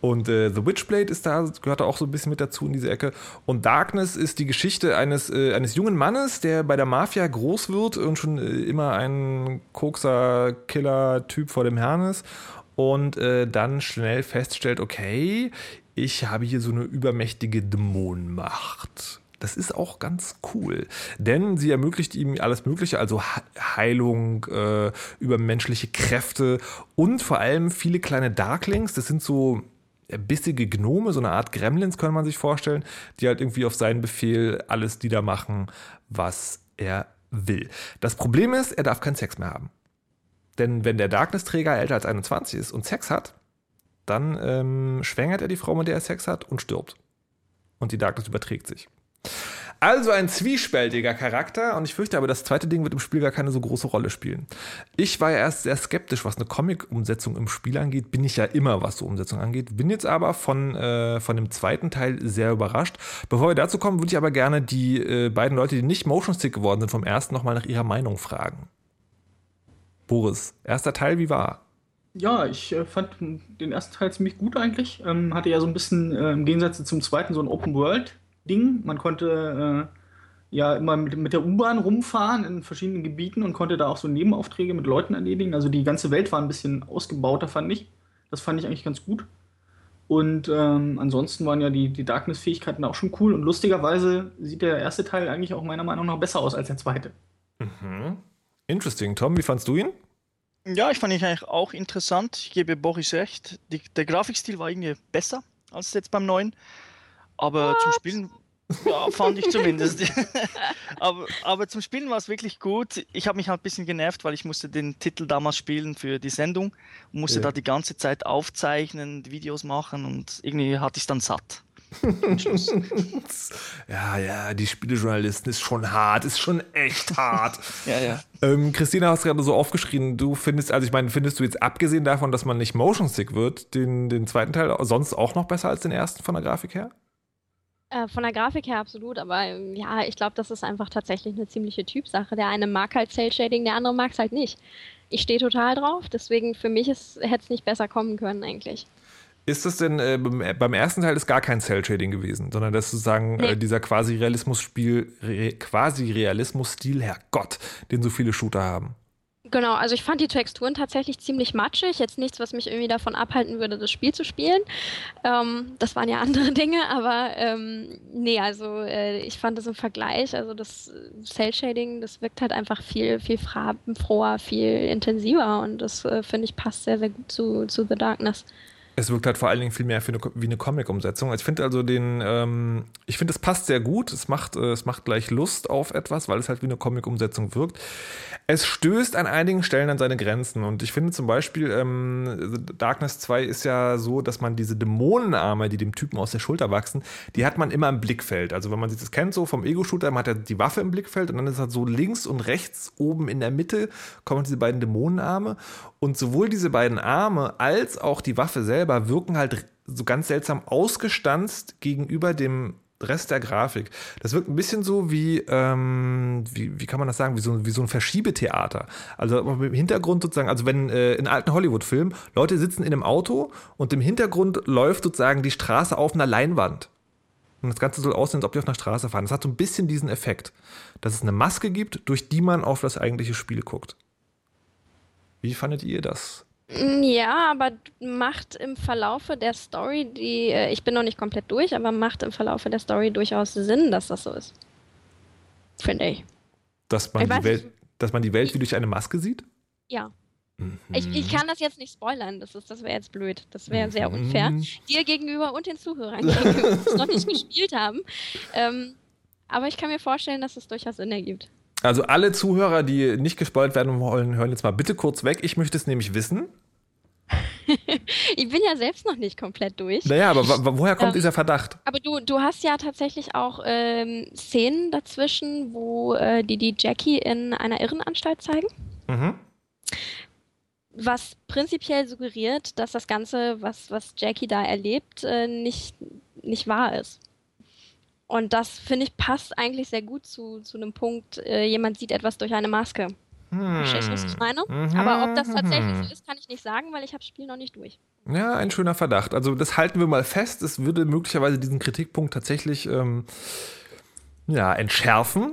[SPEAKER 2] Und äh, The Witchblade ist da, gehört da auch so ein bisschen mit dazu in diese Ecke. Und Darkness ist die Geschichte eines, äh, eines jungen Mannes, der bei der Mafia groß wird und schon äh, immer ein Kokser, Killer-Typ vor dem Herrn ist. Und äh, dann schnell feststellt, okay, ich habe hier so eine übermächtige Dämonenmacht. Das ist auch ganz cool, denn sie ermöglicht ihm alles Mögliche, also Heilung, äh, übermenschliche Kräfte und vor allem viele kleine Darklings. Das sind so bissige Gnome, so eine Art Gremlins, kann man sich vorstellen, die halt irgendwie auf seinen Befehl alles niedermachen, was er will. Das Problem ist, er darf keinen Sex mehr haben. Denn wenn der Darkness-Träger älter als 21 ist und Sex hat, dann ähm, schwängert er die Frau, mit der er Sex hat und stirbt. Und die Darkness überträgt sich. Also ein zwiespältiger Charakter und ich fürchte aber, das zweite Ding wird im Spiel gar keine so große Rolle spielen. Ich war ja erst sehr skeptisch, was eine Comic-Umsetzung im Spiel angeht, bin ich ja immer, was so Umsetzung angeht, bin jetzt aber von, äh, von dem zweiten Teil sehr überrascht. Bevor wir dazu kommen, würde ich aber gerne die äh, beiden Leute, die nicht Motion Stick geworden sind vom ersten, nochmal nach ihrer Meinung fragen. Boris, erster Teil, wie war?
[SPEAKER 4] Ja, ich äh, fand den ersten Teil ziemlich gut eigentlich. Ähm, hatte ja so ein bisschen äh, im Gegensatz zum zweiten so ein Open-World-Ding. Man konnte äh, ja immer mit, mit der U-Bahn rumfahren in verschiedenen Gebieten und konnte da auch so Nebenaufträge mit Leuten erledigen. Also die ganze Welt war ein bisschen ausgebauter, fand ich. Das fand ich eigentlich ganz gut. Und ähm, ansonsten waren ja die, die Darkness-Fähigkeiten auch schon cool. Und lustigerweise sieht der erste Teil eigentlich auch meiner Meinung nach besser aus als der zweite.
[SPEAKER 2] Mhm. Interesting. Tom, wie fandst du ihn?
[SPEAKER 5] Ja, ich fand ihn eigentlich auch interessant. Ich gebe Boris recht. Die, der Grafikstil war irgendwie besser als jetzt beim neuen. Aber What? zum Spielen ja, fand ich zumindest. aber, aber zum Spielen war es wirklich gut. Ich habe mich halt ein bisschen genervt, weil ich musste den Titel damals spielen für die Sendung und musste ja. da die ganze Zeit aufzeichnen, Videos machen und irgendwie hatte ich es dann satt.
[SPEAKER 2] ja, ja, die Spielejournalisten ist schon hart, ist schon echt hart.
[SPEAKER 5] ja, ja.
[SPEAKER 2] Ähm, Christina hast gerade so aufgeschrieben, du findest, also ich meine, findest du jetzt abgesehen davon, dass man nicht Motion Sick wird, den, den zweiten Teil sonst auch noch besser als den ersten von der Grafik her?
[SPEAKER 3] Äh, von der Grafik her absolut, aber ähm, ja, ich glaube, das ist einfach tatsächlich eine ziemliche Typsache. Der eine mag halt Cell Shading, der andere mag es halt nicht. Ich stehe total drauf, deswegen für mich hätte es nicht besser kommen können eigentlich.
[SPEAKER 2] Ist das denn äh, beim ersten Teil ist gar kein Cell-Shading gewesen, sondern das sozusagen nee. äh, dieser quasi Realismus-Spiel, Re quasi Realismus-Stil, Herrgott, den so viele Shooter haben?
[SPEAKER 3] Genau, also ich fand die Texturen tatsächlich ziemlich matschig. Jetzt nichts, was mich irgendwie davon abhalten würde, das Spiel zu spielen. Ähm, das waren ja andere Dinge, aber ähm, nee, also äh, ich fand das im Vergleich, also das Cell-Shading, das wirkt halt einfach viel, viel farbenfroher, viel intensiver und das äh, finde ich passt sehr, sehr gut zu, zu The Darkness.
[SPEAKER 2] Es wirkt halt vor allen Dingen viel mehr eine, wie eine Comic-Umsetzung. Also ich finde also den, ähm, ich finde, es passt sehr gut. Es macht, äh, es macht gleich Lust auf etwas, weil es halt wie eine Comic-Umsetzung wirkt. Es stößt an einigen Stellen an seine Grenzen. Und ich finde zum Beispiel, ähm, Darkness 2 ist ja so, dass man diese Dämonenarme, die dem Typen aus der Schulter wachsen, die hat man immer im Blickfeld. Also wenn man sich das kennt, so vom Ego-Shooter, man hat ja die Waffe im Blickfeld und dann ist halt so links und rechts oben in der Mitte kommen diese beiden Dämonenarme. Und sowohl diese beiden Arme als auch die Waffe selber wirken halt so ganz seltsam ausgestanzt gegenüber dem Rest der Grafik. Das wirkt ein bisschen so wie, ähm, wie, wie kann man das sagen, wie so, wie so ein Verschiebetheater. Also im Hintergrund sozusagen, also wenn äh, in alten Hollywood-Filmen Leute sitzen in einem Auto und im Hintergrund läuft sozusagen die Straße auf einer Leinwand. Und das Ganze soll aussehen, als ob die auf einer Straße fahren. Das hat so ein bisschen diesen Effekt, dass es eine Maske gibt, durch die man auf das eigentliche Spiel guckt. Wie fandet ihr das?
[SPEAKER 3] Mm, ja, aber macht im Verlaufe der Story, die, äh, ich bin noch nicht komplett durch, aber macht im Verlaufe der Story durchaus Sinn, dass das so ist. Finde ich.
[SPEAKER 2] Dass man, ich die Welt, dass man die Welt wie durch eine Maske sieht?
[SPEAKER 3] Ja. Mhm. Ich, ich kann das jetzt nicht spoilern, das, das wäre jetzt blöd. Das wäre sehr unfair. Mhm. Dir gegenüber und den Zuhörern gegenüber, die es noch nicht gespielt haben. Ähm, aber ich kann mir vorstellen, dass es durchaus Sinn ergibt.
[SPEAKER 2] Also alle Zuhörer, die nicht gespoilt werden wollen, hören jetzt mal bitte kurz weg. Ich möchte es nämlich wissen.
[SPEAKER 3] ich bin ja selbst noch nicht komplett durch.
[SPEAKER 2] Naja, aber woher kommt ähm, dieser Verdacht?
[SPEAKER 3] Aber du, du hast ja tatsächlich auch ähm, Szenen dazwischen, wo äh, die die Jackie in einer Irrenanstalt zeigen. Mhm. Was prinzipiell suggeriert, dass das Ganze, was, was Jackie da erlebt, äh, nicht, nicht wahr ist. Und das, finde ich, passt eigentlich sehr gut zu, zu einem Punkt, äh, jemand sieht etwas durch eine Maske. Hm. Verstehst du, was ich meine? Mhm. Aber ob das tatsächlich so ist, kann ich nicht sagen, weil ich habe das Spiel noch nicht durch.
[SPEAKER 2] Ja, ein schöner Verdacht. Also das halten wir mal fest. Es würde möglicherweise diesen Kritikpunkt tatsächlich ähm, ja, entschärfen.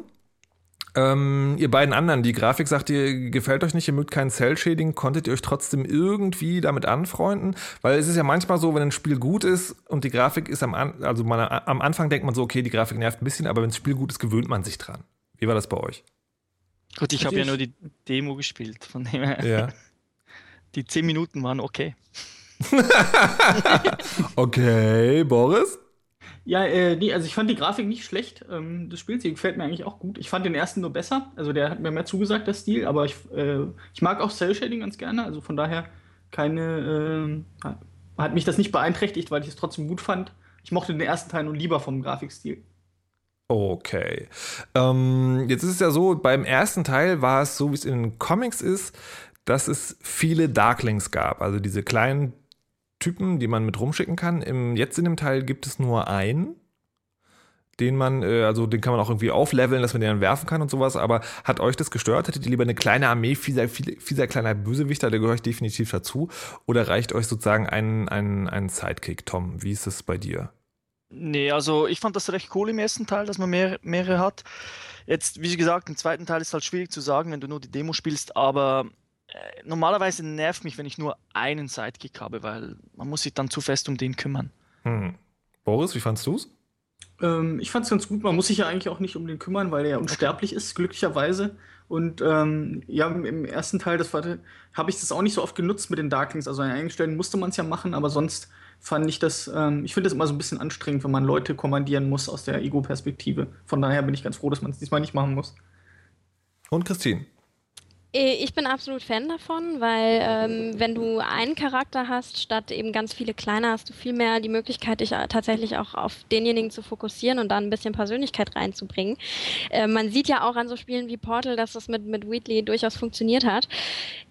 [SPEAKER 2] Ähm, ihr beiden anderen, die Grafik sagt ihr, gefällt euch nicht, ihr mögt kein Cell-Shading, konntet ihr euch trotzdem irgendwie damit anfreunden? Weil es ist ja manchmal so, wenn ein Spiel gut ist und die Grafik ist am, An also man, am Anfang denkt man so, okay, die Grafik nervt ein bisschen, aber wenn das Spiel gut ist, gewöhnt man sich dran. Wie war das bei euch?
[SPEAKER 5] Gut, ich habe ja nur die Demo gespielt, von dem her. Ja. Die zehn Minuten waren okay.
[SPEAKER 2] okay, Boris?
[SPEAKER 4] Ja, äh, nee, also ich fand die Grafik nicht schlecht. Ähm, das Spiel gefällt mir eigentlich auch gut. Ich fand den ersten nur besser. Also der hat mir mehr zugesagt, der Stil. Aber ich, äh, ich mag auch Cell Shading ganz gerne. Also von daher keine, äh, hat mich das nicht beeinträchtigt, weil ich es trotzdem gut fand. Ich mochte den ersten Teil nur lieber vom Grafikstil.
[SPEAKER 2] Okay. Ähm, jetzt ist es ja so, beim ersten Teil war es so, wie es in den Comics ist, dass es viele Darklings gab. Also diese kleinen Typen, die man mit rumschicken kann. Im, jetzt in dem Teil gibt es nur einen. den man, äh, also den kann man auch irgendwie aufleveln, dass man den dann werfen kann und sowas, aber hat euch das gestört? Hättet ihr lieber eine kleine Armee fieser, fieser kleiner Bösewichter, der gehört definitiv dazu? Oder reicht euch sozusagen ein, ein, ein Sidekick, Tom? Wie ist es bei dir?
[SPEAKER 5] Nee, also ich fand das recht cool im ersten Teil, dass man mehr, mehrere hat. Jetzt, wie gesagt, im zweiten Teil ist halt schwierig zu sagen, wenn du nur die Demo spielst, aber normalerweise nervt mich, wenn ich nur einen Sidekick habe, weil man muss sich dann zu fest um den kümmern.
[SPEAKER 2] Hm. Boris, wie fandst du es?
[SPEAKER 4] Ähm, ich fand es ganz gut. Man muss sich ja eigentlich auch nicht um den kümmern, weil er ja unsterblich ist, glücklicherweise. Und ähm, ja, im ersten Teil, das habe ich das auch nicht so oft genutzt mit den Darklings. Also an einigen Stellen musste man es ja machen, aber sonst fand ich das, ähm, ich finde das immer so ein bisschen anstrengend, wenn man Leute kommandieren muss aus der Ego-Perspektive. Von daher bin ich ganz froh, dass man es diesmal nicht machen muss.
[SPEAKER 2] Und Christine?
[SPEAKER 3] Äh, ich bin absolut Fan davon, weil ähm, wenn du einen Charakter hast, statt eben ganz viele kleine, hast du viel mehr die Möglichkeit, dich äh, tatsächlich auch auf denjenigen zu fokussieren und da ein bisschen Persönlichkeit reinzubringen. Äh, man sieht ja auch an so Spielen wie Portal, dass das mit, mit Wheatley durchaus funktioniert hat.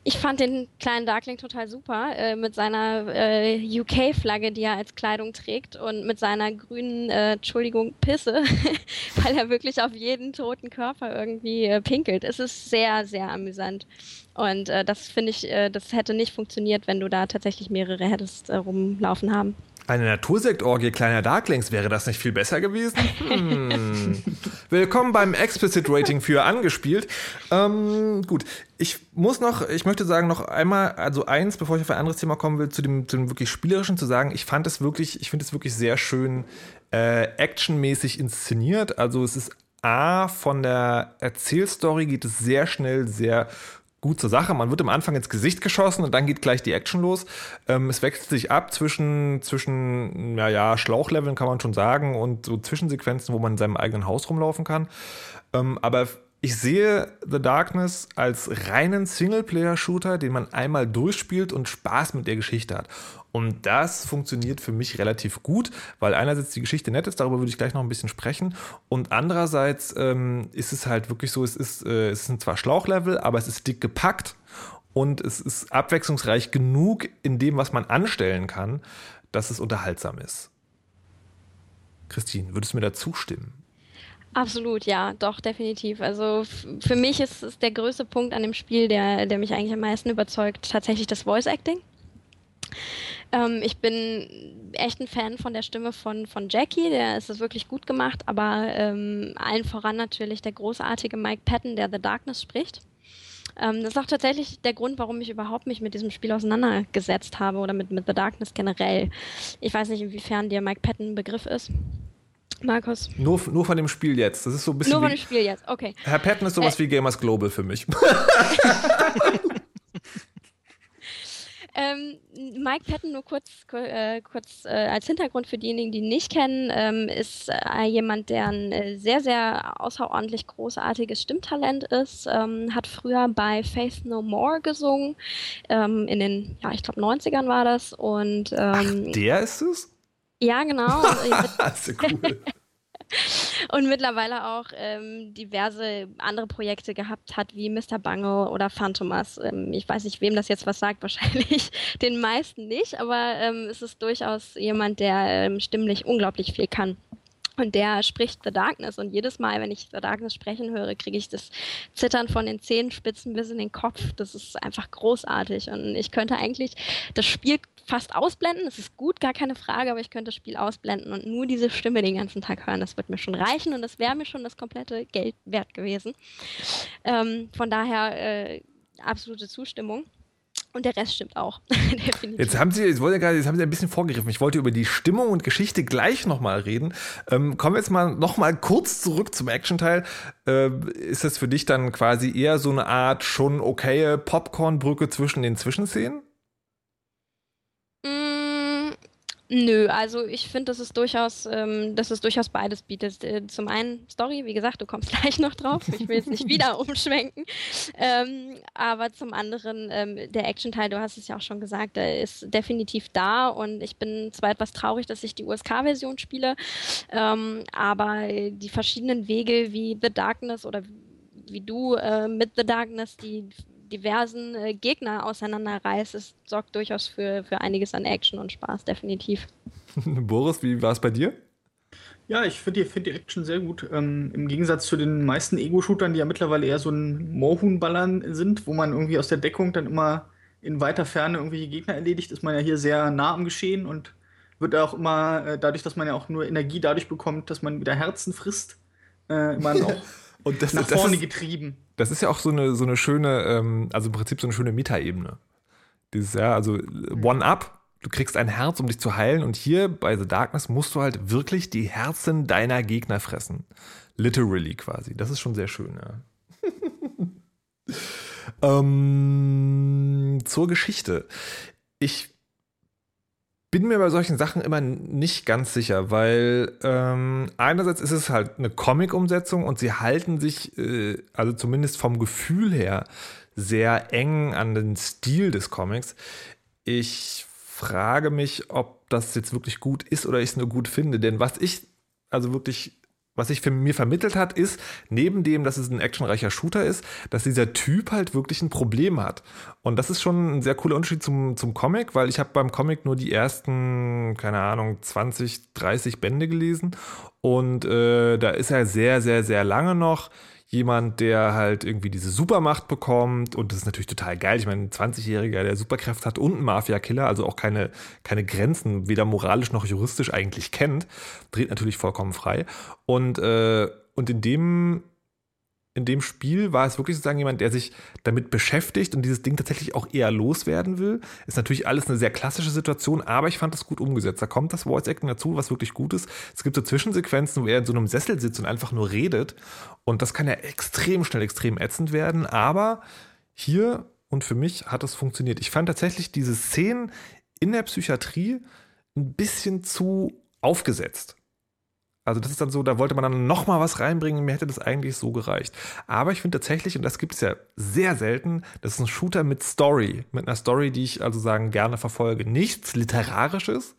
[SPEAKER 3] Ich fand den kleinen Darkling total super, äh, mit seiner äh, UK-Flagge, die er als Kleidung trägt und mit seiner grünen, äh, Entschuldigung, Pisse, weil er wirklich auf jeden toten Körper irgendwie äh, pinkelt. Es ist sehr, sehr amüsant. Und äh, das finde ich, äh, das hätte nicht funktioniert, wenn du da tatsächlich mehrere hättest rumlaufen haben.
[SPEAKER 2] Eine Natursektorgie kleiner Darklings, wäre das nicht viel besser gewesen? Hm. Willkommen beim Explicit Rating für angespielt. Ähm, gut, ich muss noch, ich möchte sagen, noch einmal, also eins, bevor ich auf ein anderes Thema kommen will, zu dem, zu dem wirklich spielerischen zu sagen, ich fand es wirklich, ich finde es wirklich sehr schön äh, actionmäßig inszeniert. Also es ist A, von der Erzählstory geht es sehr schnell, sehr gut zur Sache. Man wird am Anfang ins Gesicht geschossen und dann geht gleich die Action los. Ähm, es wechselt sich ab zwischen, zwischen, ja, ja, Schlauchleveln kann man schon sagen und so Zwischensequenzen, wo man in seinem eigenen Haus rumlaufen kann. Ähm, aber ich sehe The Darkness als reinen Singleplayer-Shooter, den man einmal durchspielt und Spaß mit der Geschichte hat. Und das funktioniert für mich relativ gut, weil einerseits die Geschichte nett ist, darüber würde ich gleich noch ein bisschen sprechen. Und andererseits ähm, ist es halt wirklich so, es, ist, äh, es sind zwar Schlauchlevel, aber es ist dick gepackt und es ist abwechslungsreich genug in dem, was man anstellen kann, dass es unterhaltsam ist. Christine, würdest du mir da zustimmen?
[SPEAKER 3] Absolut, ja, doch, definitiv. Also für mich ist, ist der größte Punkt an dem Spiel, der, der mich eigentlich am meisten überzeugt, tatsächlich das Voice Acting. Ähm, ich bin echt ein Fan von der Stimme von, von Jackie, der ist es wirklich gut gemacht, aber ähm, allen voran natürlich der großartige Mike Patton, der The Darkness spricht. Ähm, das ist auch tatsächlich der Grund, warum ich überhaupt mich mit diesem Spiel auseinandergesetzt habe oder mit, mit The Darkness generell. Ich weiß nicht, inwiefern dir Mike Patton ein Begriff ist. Markus?
[SPEAKER 2] Nur, nur von dem Spiel jetzt. Das ist so ein bisschen.
[SPEAKER 3] Nur von dem Spiel jetzt, okay.
[SPEAKER 2] Herr Patton ist sowas äh, wie Gamers Global für mich.
[SPEAKER 3] ähm, Mike Patton, nur kurz, äh, kurz äh, als Hintergrund für diejenigen, die ihn nicht kennen, ähm, ist äh, jemand, der ein äh, sehr, sehr außerordentlich großartiges Stimmtalent ist. Ähm, hat früher bei Faith No More gesungen. Ähm, in den, ja, ich glaube, 90ern war das. Und,
[SPEAKER 2] Ach, ähm, der ist es?
[SPEAKER 3] Ja, genau.
[SPEAKER 2] das ist cool.
[SPEAKER 3] Und mittlerweile auch ähm, diverse andere Projekte gehabt hat, wie Mr. Bungle oder Phantomas. Ähm, ich weiß nicht, wem das jetzt was sagt, wahrscheinlich den meisten nicht, aber ähm, es ist durchaus jemand, der ähm, stimmlich unglaublich viel kann. Und der spricht The Darkness. Und jedes Mal, wenn ich The Darkness sprechen höre, kriege ich das Zittern von den Zehenspitzen bis in den Kopf. Das ist einfach großartig. Und ich könnte eigentlich das Spiel fast ausblenden. Es ist gut, gar keine Frage, aber ich könnte das Spiel ausblenden und nur diese Stimme den ganzen Tag hören. Das wird mir schon reichen und das wäre mir schon das komplette Geld wert gewesen. Ähm, von daher äh, absolute Zustimmung. Und der Rest stimmt auch.
[SPEAKER 2] jetzt haben Sie, jetzt, wollte gerade, jetzt haben Sie ein bisschen vorgegriffen. Ich wollte über die Stimmung und Geschichte gleich nochmal reden. Ähm, kommen wir jetzt mal nochmal kurz zurück zum Action-Teil. Äh, ist das für dich dann quasi eher so eine Art schon okaye Popcorn-Brücke zwischen den Zwischenszenen?
[SPEAKER 3] Nö, also ich finde, dass es durchaus, ähm, dass es durchaus beides bietet. Äh, zum einen Story, wie gesagt, du kommst gleich noch drauf. Ich will jetzt nicht wieder umschwenken. Ähm, aber zum anderen ähm, der Action-Teil, du hast es ja auch schon gesagt, der ist definitiv da und ich bin zwar etwas traurig, dass ich die USK-Version spiele, ähm, aber die verschiedenen Wege wie The Darkness oder wie du äh, mit The Darkness die diversen äh, Gegner auseinanderreißt, es sorgt durchaus für, für einiges an Action und Spaß, definitiv.
[SPEAKER 2] Boris, wie war es bei dir?
[SPEAKER 4] Ja, ich finde die, find die Action sehr gut. Ähm, Im Gegensatz zu den meisten Ego-Shootern, die ja mittlerweile eher so ein Moorhuhn-Ballern sind, wo man irgendwie aus der Deckung dann immer in weiter Ferne irgendwelche Gegner erledigt, ist man ja hier sehr nah am Geschehen und wird auch immer, äh, dadurch, dass man ja auch nur Energie dadurch bekommt, dass man wieder Herzen frisst, äh, immer auch
[SPEAKER 2] Und das,
[SPEAKER 4] nach
[SPEAKER 2] das
[SPEAKER 4] vorne
[SPEAKER 2] ist,
[SPEAKER 4] getrieben.
[SPEAKER 2] das ist ja auch so eine, so eine schöne, ähm, also im Prinzip so eine schöne Meta-Ebene. Dieses, ja, also One-Up, du kriegst ein Herz, um dich zu heilen. Und hier bei The Darkness musst du halt wirklich die Herzen deiner Gegner fressen. Literally quasi. Das ist schon sehr schön, ja. ähm, zur Geschichte. Ich bin mir bei solchen Sachen immer nicht ganz sicher, weil ähm, einerseits ist es halt eine Comic-Umsetzung und sie halten sich, äh, also zumindest vom Gefühl her, sehr eng an den Stil des Comics. Ich frage mich, ob das jetzt wirklich gut ist oder ich es nur gut finde, denn was ich also wirklich was sich für mir vermittelt hat, ist, neben dem, dass es ein actionreicher Shooter ist, dass dieser Typ halt wirklich ein Problem hat. Und das ist schon ein sehr cooler Unterschied zum, zum Comic, weil ich habe beim Comic nur die ersten, keine Ahnung, 20, 30 Bände gelesen. Und äh, da ist er sehr, sehr, sehr lange noch jemand, der halt irgendwie diese Supermacht bekommt und das ist natürlich total geil. Ich meine, ein 20-Jähriger, der Superkräfte hat und ein Mafia-Killer, also auch keine, keine Grenzen, weder moralisch noch juristisch eigentlich kennt, dreht natürlich vollkommen frei. Und, äh, und in dem in dem Spiel war es wirklich sozusagen jemand, der sich damit beschäftigt und dieses Ding tatsächlich auch eher loswerden will. Ist natürlich alles eine sehr klassische Situation, aber ich fand das gut umgesetzt. Da kommt das Voice Acting dazu, was wirklich gut ist. Es gibt so Zwischensequenzen, wo er in so einem Sessel sitzt und einfach nur redet. Und das kann ja extrem schnell, extrem ätzend werden. Aber hier und für mich hat es funktioniert. Ich fand tatsächlich diese Szenen in der Psychiatrie ein bisschen zu aufgesetzt. Also das ist dann so, da wollte man dann noch mal was reinbringen, mir hätte das eigentlich so gereicht. Aber ich finde tatsächlich, und das gibt es ja sehr selten, das ist ein Shooter mit Story, mit einer Story, die ich also sagen gerne verfolge. Nichts Literarisches,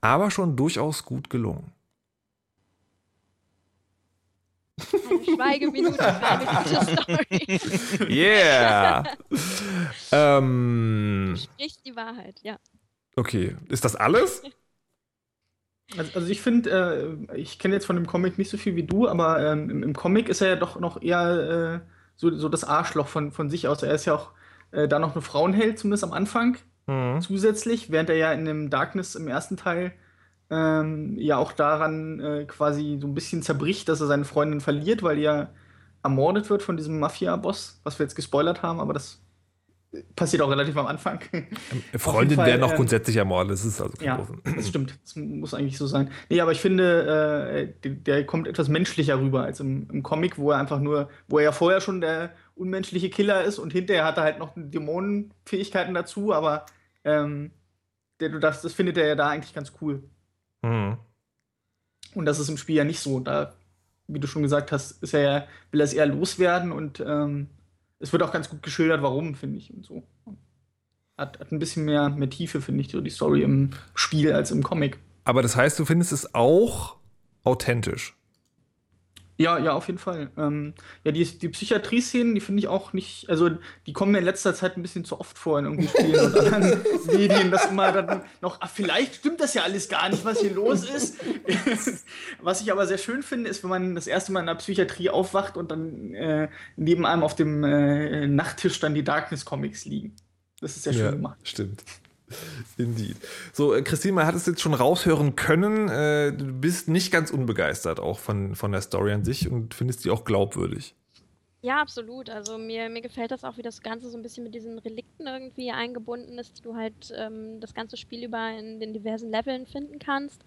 [SPEAKER 2] aber schon durchaus gut gelungen.
[SPEAKER 3] Eine Schweigeminute für eine gute Story.
[SPEAKER 2] Yeah! ähm,
[SPEAKER 3] Du sprichst die Wahrheit, ja.
[SPEAKER 2] okay, ist das alles?
[SPEAKER 4] Also, also ich finde, äh, ich kenne jetzt von dem Comic nicht so viel wie du, aber ähm, im, im Comic ist er ja doch noch eher äh, so, so das Arschloch von, von sich aus. Er ist ja auch äh, da noch eine Frauenheld, zumindest am Anfang,
[SPEAKER 2] Mhm.
[SPEAKER 4] zusätzlich, während er ja in dem Darkness im ersten Teil ähm, ja auch daran äh, quasi so ein bisschen zerbricht, dass er seine Freundin verliert, weil die ja ermordet wird von diesem Mafia-Boss, was wir jetzt gespoilert haben, aber das passiert auch relativ am Anfang.
[SPEAKER 2] Freundin
[SPEAKER 4] Fall,
[SPEAKER 2] werden auch
[SPEAKER 4] ähm,
[SPEAKER 2] grundsätzlich ermordet, das ist also kein
[SPEAKER 4] Ja,
[SPEAKER 2] Problem.
[SPEAKER 4] das stimmt. Das muss eigentlich so sein. Nee, aber ich finde, äh, der, der kommt etwas menschlicher rüber als im, im Comic, wo er einfach nur, wo er ja vorher schon der unmenschliche Killer ist und hinterher hat er halt noch Dämonenfähigkeiten dazu, aber ähm, der, du das, das findet er ja da eigentlich ganz cool.
[SPEAKER 2] Mhm.
[SPEAKER 4] Und das ist im Spiel ja nicht so. Da, wie du schon gesagt hast, ist er ja, will er es eher loswerden und ähm, es wird auch ganz gut geschildert, warum, finde ich. Und so. Hat, hat ein bisschen mehr, mehr Tiefe, finde ich, so die Story im Spiel als im Comic.
[SPEAKER 2] Aber das heißt, du findest es auch authentisch.
[SPEAKER 4] Ja, ja, auf jeden Fall. Ähm, ja, die, die Psychiatrie-Szenen, die finde ich auch nicht, also die kommen mir in letzter Zeit ein bisschen zu oft vor in irgendwie Spielen und anderen Medien, dass immer dann noch, ach, vielleicht stimmt das ja alles gar nicht, was hier los ist. was ich aber sehr schön finde, ist, wenn man das erste Mal in der Psychiatrie aufwacht und dann äh, neben einem auf dem äh, Nachttisch dann die Darkness-Comics liegen. Das ist sehr schön gemacht.
[SPEAKER 2] Stimmt. Indeed. So, äh, Christine, man hat es jetzt schon raushören können. Äh, du bist nicht ganz unbegeistert auch von, von der Story an sich und findest die auch glaubwürdig.
[SPEAKER 3] Ja, absolut. Also mir, mir gefällt das auch, wie das Ganze so ein bisschen mit diesen Relikten irgendwie eingebunden ist, die du halt ähm, das ganze Spiel über in den diversen Leveln finden kannst.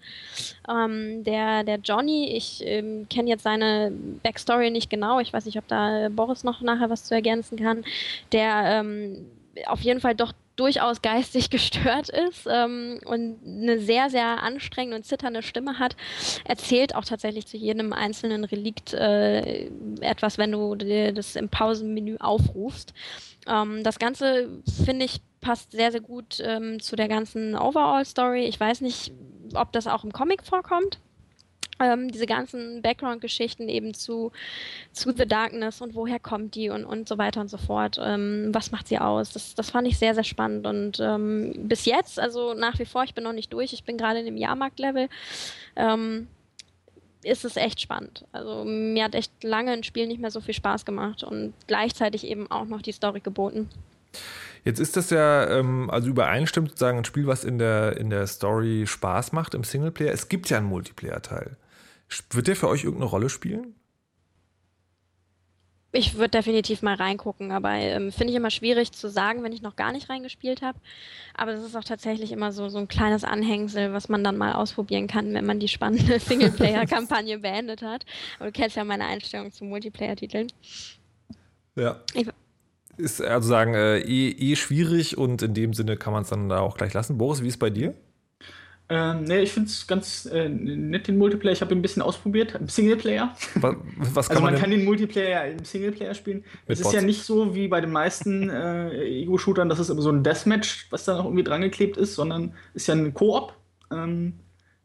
[SPEAKER 3] Ähm, der, der Johnny, ich ähm, kenne jetzt seine Backstory nicht genau. Ich weiß nicht, ob da Boris noch nachher was zu ergänzen kann. Der ähm, auf jeden Fall doch durchaus geistig gestört ist ähm, und eine sehr, sehr anstrengende und zitternde Stimme hat, erzählt auch tatsächlich zu jedem einzelnen Relikt äh, etwas, wenn du das im Pausenmenü aufrufst. Ähm, das Ganze, finde ich, passt sehr, sehr gut ähm, zu der ganzen Overall-Story. Ich weiß nicht, ob das auch im Comic vorkommt. Ähm, diese ganzen Background-Geschichten eben zu, zu The Darkness und woher kommt die und, und so weiter und so fort. Ähm, was macht sie aus? Das, das fand ich sehr, sehr spannend. Und ähm, bis jetzt, also nach wie vor, ich bin noch nicht durch, ich bin gerade in dem Jahrmarkt-Level. Ähm, ist es echt spannend. Also mir hat echt lange ein Spiel nicht mehr so viel Spaß gemacht und gleichzeitig eben auch noch die Story geboten.
[SPEAKER 2] Jetzt ist das ja, ähm, also übereinstimmt sozusagen ein Spiel, was in der, in der Story Spaß macht im Singleplayer. Es gibt ja einen Multiplayer-Teil. Wird der für euch irgendeine Rolle spielen?
[SPEAKER 3] Ich würde definitiv mal reingucken, aber ähm, finde ich immer schwierig zu sagen, wenn ich noch gar nicht reingespielt habe. Aber das ist auch tatsächlich immer so, so ein kleines Anhängsel, was man dann mal ausprobieren kann, wenn man die spannende Singleplayer-Kampagne beendet hat. Aber du kennst ja meine Einstellung zu Multiplayer-Titeln.
[SPEAKER 2] Ja. Ich, ist also sagen, äh, eh, eh schwierig und in dem Sinne kann man es dann da auch gleich lassen. Boris, wie ist bei dir?
[SPEAKER 4] Ähm, nee, ich finde es ganz äh, nett, den Multiplayer. Ich habe ihn ein bisschen ausprobiert. Singleplayer. Was, was kann also man, man kann den Multiplayer im Singleplayer spielen. Es ist Bots? ja nicht so wie bei den meisten äh, Ego-Shootern, dass es immer so ein Deathmatch, was da noch irgendwie dran geklebt ist, sondern ist ja ein Koop, ähm,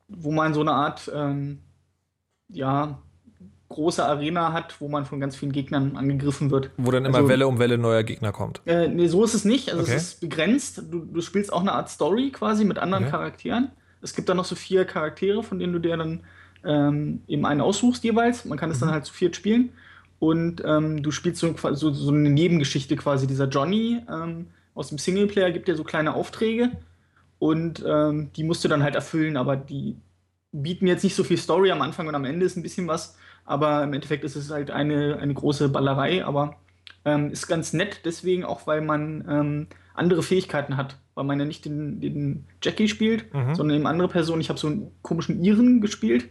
[SPEAKER 4] wo man so eine Art, ähm, ja, große Arena hat, wo man von ganz vielen Gegnern angegriffen wird.
[SPEAKER 2] Wo dann immer also, Welle um Welle neuer Gegner kommt.
[SPEAKER 4] Äh, nee, so ist es nicht. Also okay. es ist begrenzt. Du, du, spielst auch eine Art Story quasi mit anderen okay. Charakteren. Es gibt dann noch so vier Charaktere, von denen du dir dann ähm, eben einen aussuchst jeweils. Man kann es mhm. dann halt zu viert spielen. Und ähm, du spielst so, so, so, eine Nebengeschichte quasi. Dieser Johnny ähm, aus dem Singleplayer gibt dir so kleine Aufträge und ähm, die musst du dann halt erfüllen, aber die bieten jetzt nicht so viel Story am Anfang und am Ende ist ein bisschen was, aber im Endeffekt ist es halt eine, eine große Ballerei, aber ähm, ist ganz nett deswegen auch, weil man ähm, andere Fähigkeiten hat weil man ja nicht den, den Jackie spielt, mhm. sondern eben andere Personen. Ich habe so einen komischen Iren gespielt,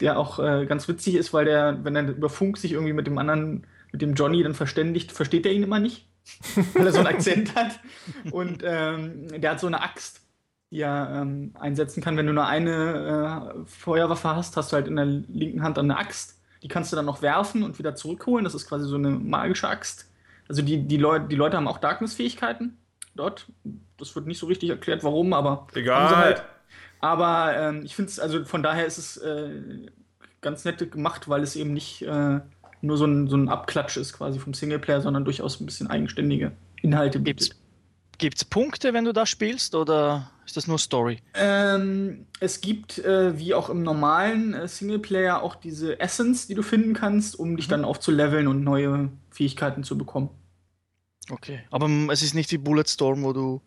[SPEAKER 4] der auch äh, ganz witzig ist, weil der, wenn er über Funk sich irgendwie mit dem anderen, mit dem Johnny dann verständigt, versteht er ihn immer nicht, weil er so einen Akzent hat. Und ähm, der hat so eine Axt, die er ähm, einsetzen kann. Wenn du nur eine äh, Feuerwaffe hast, hast du halt in der linken Hand dann eine Axt. Die kannst du dann noch werfen und wieder zurückholen. Das ist quasi so eine magische Axt. Also die, die, Leu die Leute haben auch Darkness-Fähigkeiten dort. Das wird nicht so richtig erklärt, warum, aber.
[SPEAKER 2] Egal. Halt.
[SPEAKER 4] Aber ähm, ich finde es, also von daher ist es äh, ganz nett gemacht, weil es eben nicht äh, nur so ein, so ein Abklatsch ist quasi vom Singleplayer, sondern durchaus ein bisschen eigenständige Inhalte
[SPEAKER 5] bietet. Gibt es Punkte, wenn du da spielst, oder ist das nur Story?
[SPEAKER 4] Ähm, es gibt, äh, wie auch im normalen äh, Singleplayer, auch diese Essence, die du finden kannst, um dich mhm. dann aufzuleveln und neue Fähigkeiten zu bekommen.
[SPEAKER 5] Okay, aber es ist nicht wie Bulletstorm, wo du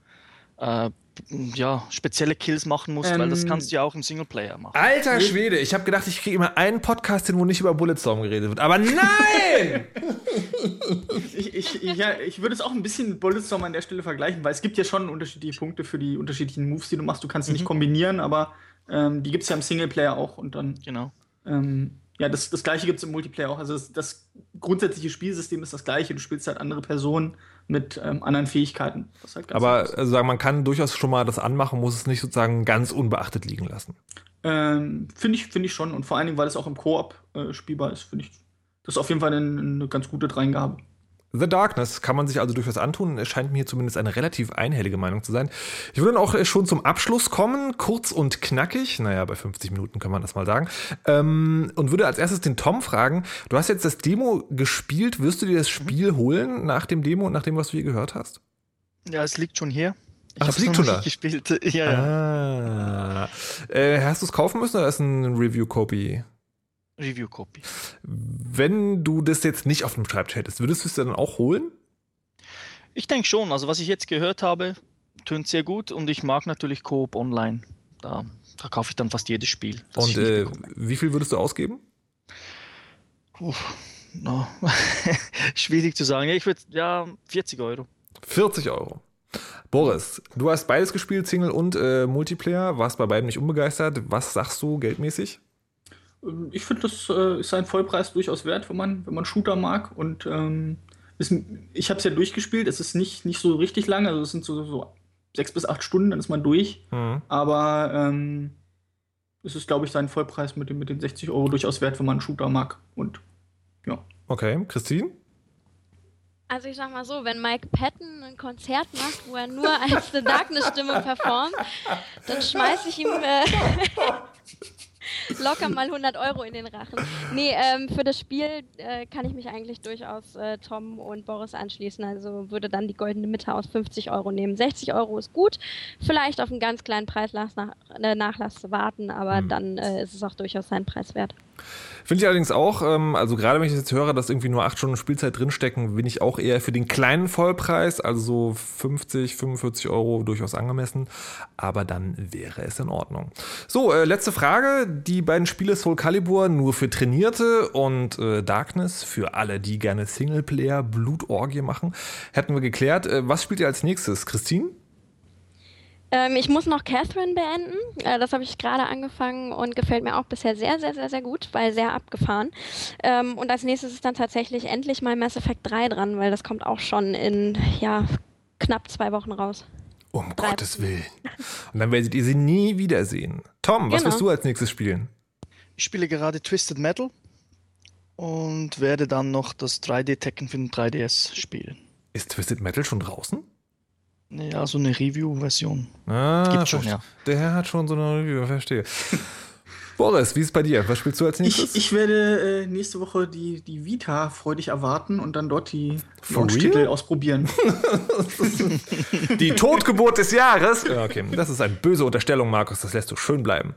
[SPEAKER 5] äh, ja, spezielle Kills machen musst, ähm, weil das ähm, kannst du ja auch im Singleplayer machen.
[SPEAKER 2] Alter Schwede, ich habe gedacht, ich kriege immer einen Podcast hin, wo nicht über Bulletstorm geredet wird. Aber nein!
[SPEAKER 4] ich, ich, ja, ich würde es auch ein bisschen mit Bulletstorm an der Stelle vergleichen, weil es gibt ja schon unterschiedliche Punkte für die unterschiedlichen Moves, die du machst. Du kannst sie mhm. nicht kombinieren, aber ähm, die gibt es ja im Singleplayer auch und dann.
[SPEAKER 5] Genau.
[SPEAKER 4] Ähm, ja, das, das gleiche gibt es im Multiplayer auch. Also das, das, grundsätzliche Spielsystem ist das gleiche. Du spielst halt andere Personen mit ähm, anderen Fähigkeiten.
[SPEAKER 2] Halt Aber also sagen, man kann durchaus schon mal das anmachen, muss es nicht sozusagen ganz unbeachtet liegen lassen.
[SPEAKER 4] Ähm, finde ich, find ich schon. Und vor allen Dingen, weil es auch im Koop äh, spielbar ist, finde ich das ist auf jeden Fall eine, eine ganz gute Dreingabe.
[SPEAKER 2] The Darkness kann man sich also durchaus antun. Es scheint mir zumindest eine relativ einhellige Meinung zu sein. Ich würde dann auch äh, schon zum Abschluss kommen, kurz und knackig. Naja, bei 50 Minuten kann man das mal sagen. Ähm, und würde als erstes den Tom fragen. Du hast jetzt das Demo gespielt. Wirst du dir das Spiel mhm. holen nach dem Demo und nach dem, was du hier gehört hast?
[SPEAKER 5] Ja, es liegt schon hier.
[SPEAKER 2] Ich Ach, es liegt schon da.
[SPEAKER 5] gespielt. Ja,
[SPEAKER 2] ja. Ah. Äh, hast du es kaufen müssen oder ist ein Review-Copy?
[SPEAKER 5] Review-Copy.
[SPEAKER 2] Wenn du das jetzt nicht auf dem Schreibtisch hättest, würdest du es dann auch holen?
[SPEAKER 5] Ich denke schon. Also was ich jetzt gehört habe, tönt sehr gut und ich mag natürlich Coop Online. Da, da kaufe ich dann fast jedes Spiel.
[SPEAKER 2] Und äh, wie viel würdest du ausgeben?
[SPEAKER 5] Puh, no. Schwierig zu sagen. Ich würde, ja, 40 Euro.
[SPEAKER 2] 40 Euro. Boris, du hast beides gespielt, Single und äh, Multiplayer, warst bei beiden nicht unbegeistert. Was sagst du geldmäßig?
[SPEAKER 4] Ähm, ich finde, das äh, ist ein Vollpreis durchaus wert, wenn man, wenn man Shooter mag. Und ähm, ist, ich habe es ja durchgespielt. Es ist nicht, nicht so richtig lang, also es sind so, so sechs bis acht Stunden, dann ist man durch. Mhm. Aber ähm, es ist, glaube ich, sein Vollpreis mit, den, mit den 60 Euro durchaus wert, wenn man einen Shooter mag. Und ja.
[SPEAKER 2] Okay, Christine?
[SPEAKER 3] Also ich sag mal so, wenn Mike Patton ein Konzert macht, wo er nur als The Darkness-Stimme performt, dann schmeiße ich ihm äh, locker mal 100 Euro in den Rachen. Nee, ähm, für das Spiel äh, kann ich mich eigentlich durchaus äh, Tom und Boris anschließen. Also würde dann die goldene Mitte aus 50 Euro nehmen. 60 Euro ist gut. Vielleicht auf einen ganz kleinen Preisnachlass nach, äh, Nachlass warten, aber mhm. dann äh, ist es auch durchaus seinen Preis wert.
[SPEAKER 2] Finde ich allerdings auch, ähm, also gerade wenn ich jetzt höre, dass irgendwie nur acht Stunden Spielzeit drinstecken, bin ich auch eher für den kleinen Vollpreis, also so 50, 45 Euro durchaus angemessen. Aber dann wäre es in Ordnung. So, äh, letzte Frage. Die beiden Spiele Soul Calibur nur für Trainierte und äh, Darkness für alle, die gerne Singleplayer Blutorgie machen. Hätten wir geklärt. Äh, was spielt ihr als nächstes? Christine?
[SPEAKER 3] Ähm, ich muss noch Catherine beenden. Äh, das habe ich gerade angefangen und gefällt mir auch bisher sehr, sehr, sehr, sehr gut, weil sehr abgefahren. Ähm, und als nächstes ist dann tatsächlich endlich mal Mass Effect 3 dran, weil das kommt auch schon in ja, knapp zwei Wochen raus.
[SPEAKER 2] Um Drei Gottes Willen. Und dann werdet ihr sie nie wiedersehen. Tom, was genau. wirst du als nächstes spielen?
[SPEAKER 5] Ich spiele gerade Twisted Metal und werde dann noch das 3D-Tekken für den 3DS spielen.
[SPEAKER 2] Ist Twisted Metal schon draußen?
[SPEAKER 5] Ja, so eine Review-Version.
[SPEAKER 2] Ah, Gibt schon, ja. Der hat schon so eine Review, verstehe. Boris, wie ist es bei dir? Was spielst du als nächstes?
[SPEAKER 4] Ich, ich werde äh, nächste Woche die, die Vita freudig erwarten und dann dort die Launch-Titel ausprobieren.
[SPEAKER 2] die Totgeburt des Jahres? Ja, okay, das ist eine böse Unterstellung, Markus. Das lässt du schön bleiben.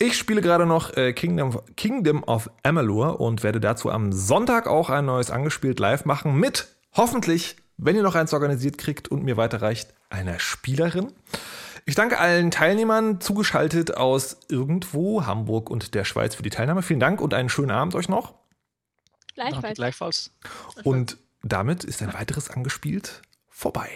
[SPEAKER 2] Ich spiele gerade noch äh, Kingdom, Kingdom of Amalur und werde dazu am Sonntag auch ein neues angespielt live machen mit hoffentlich wenn ihr noch eins organisiert kriegt und mir weiterreicht, einer Spielerin. Ich danke allen Teilnehmern, zugeschaltet aus irgendwo, Hamburg und der Schweiz für die Teilnahme. Vielen Dank und einen schönen Abend euch noch.
[SPEAKER 3] Gleichfalls.
[SPEAKER 5] Gleichfalls.
[SPEAKER 2] Und damit ist ein weiteres angespielt vorbei.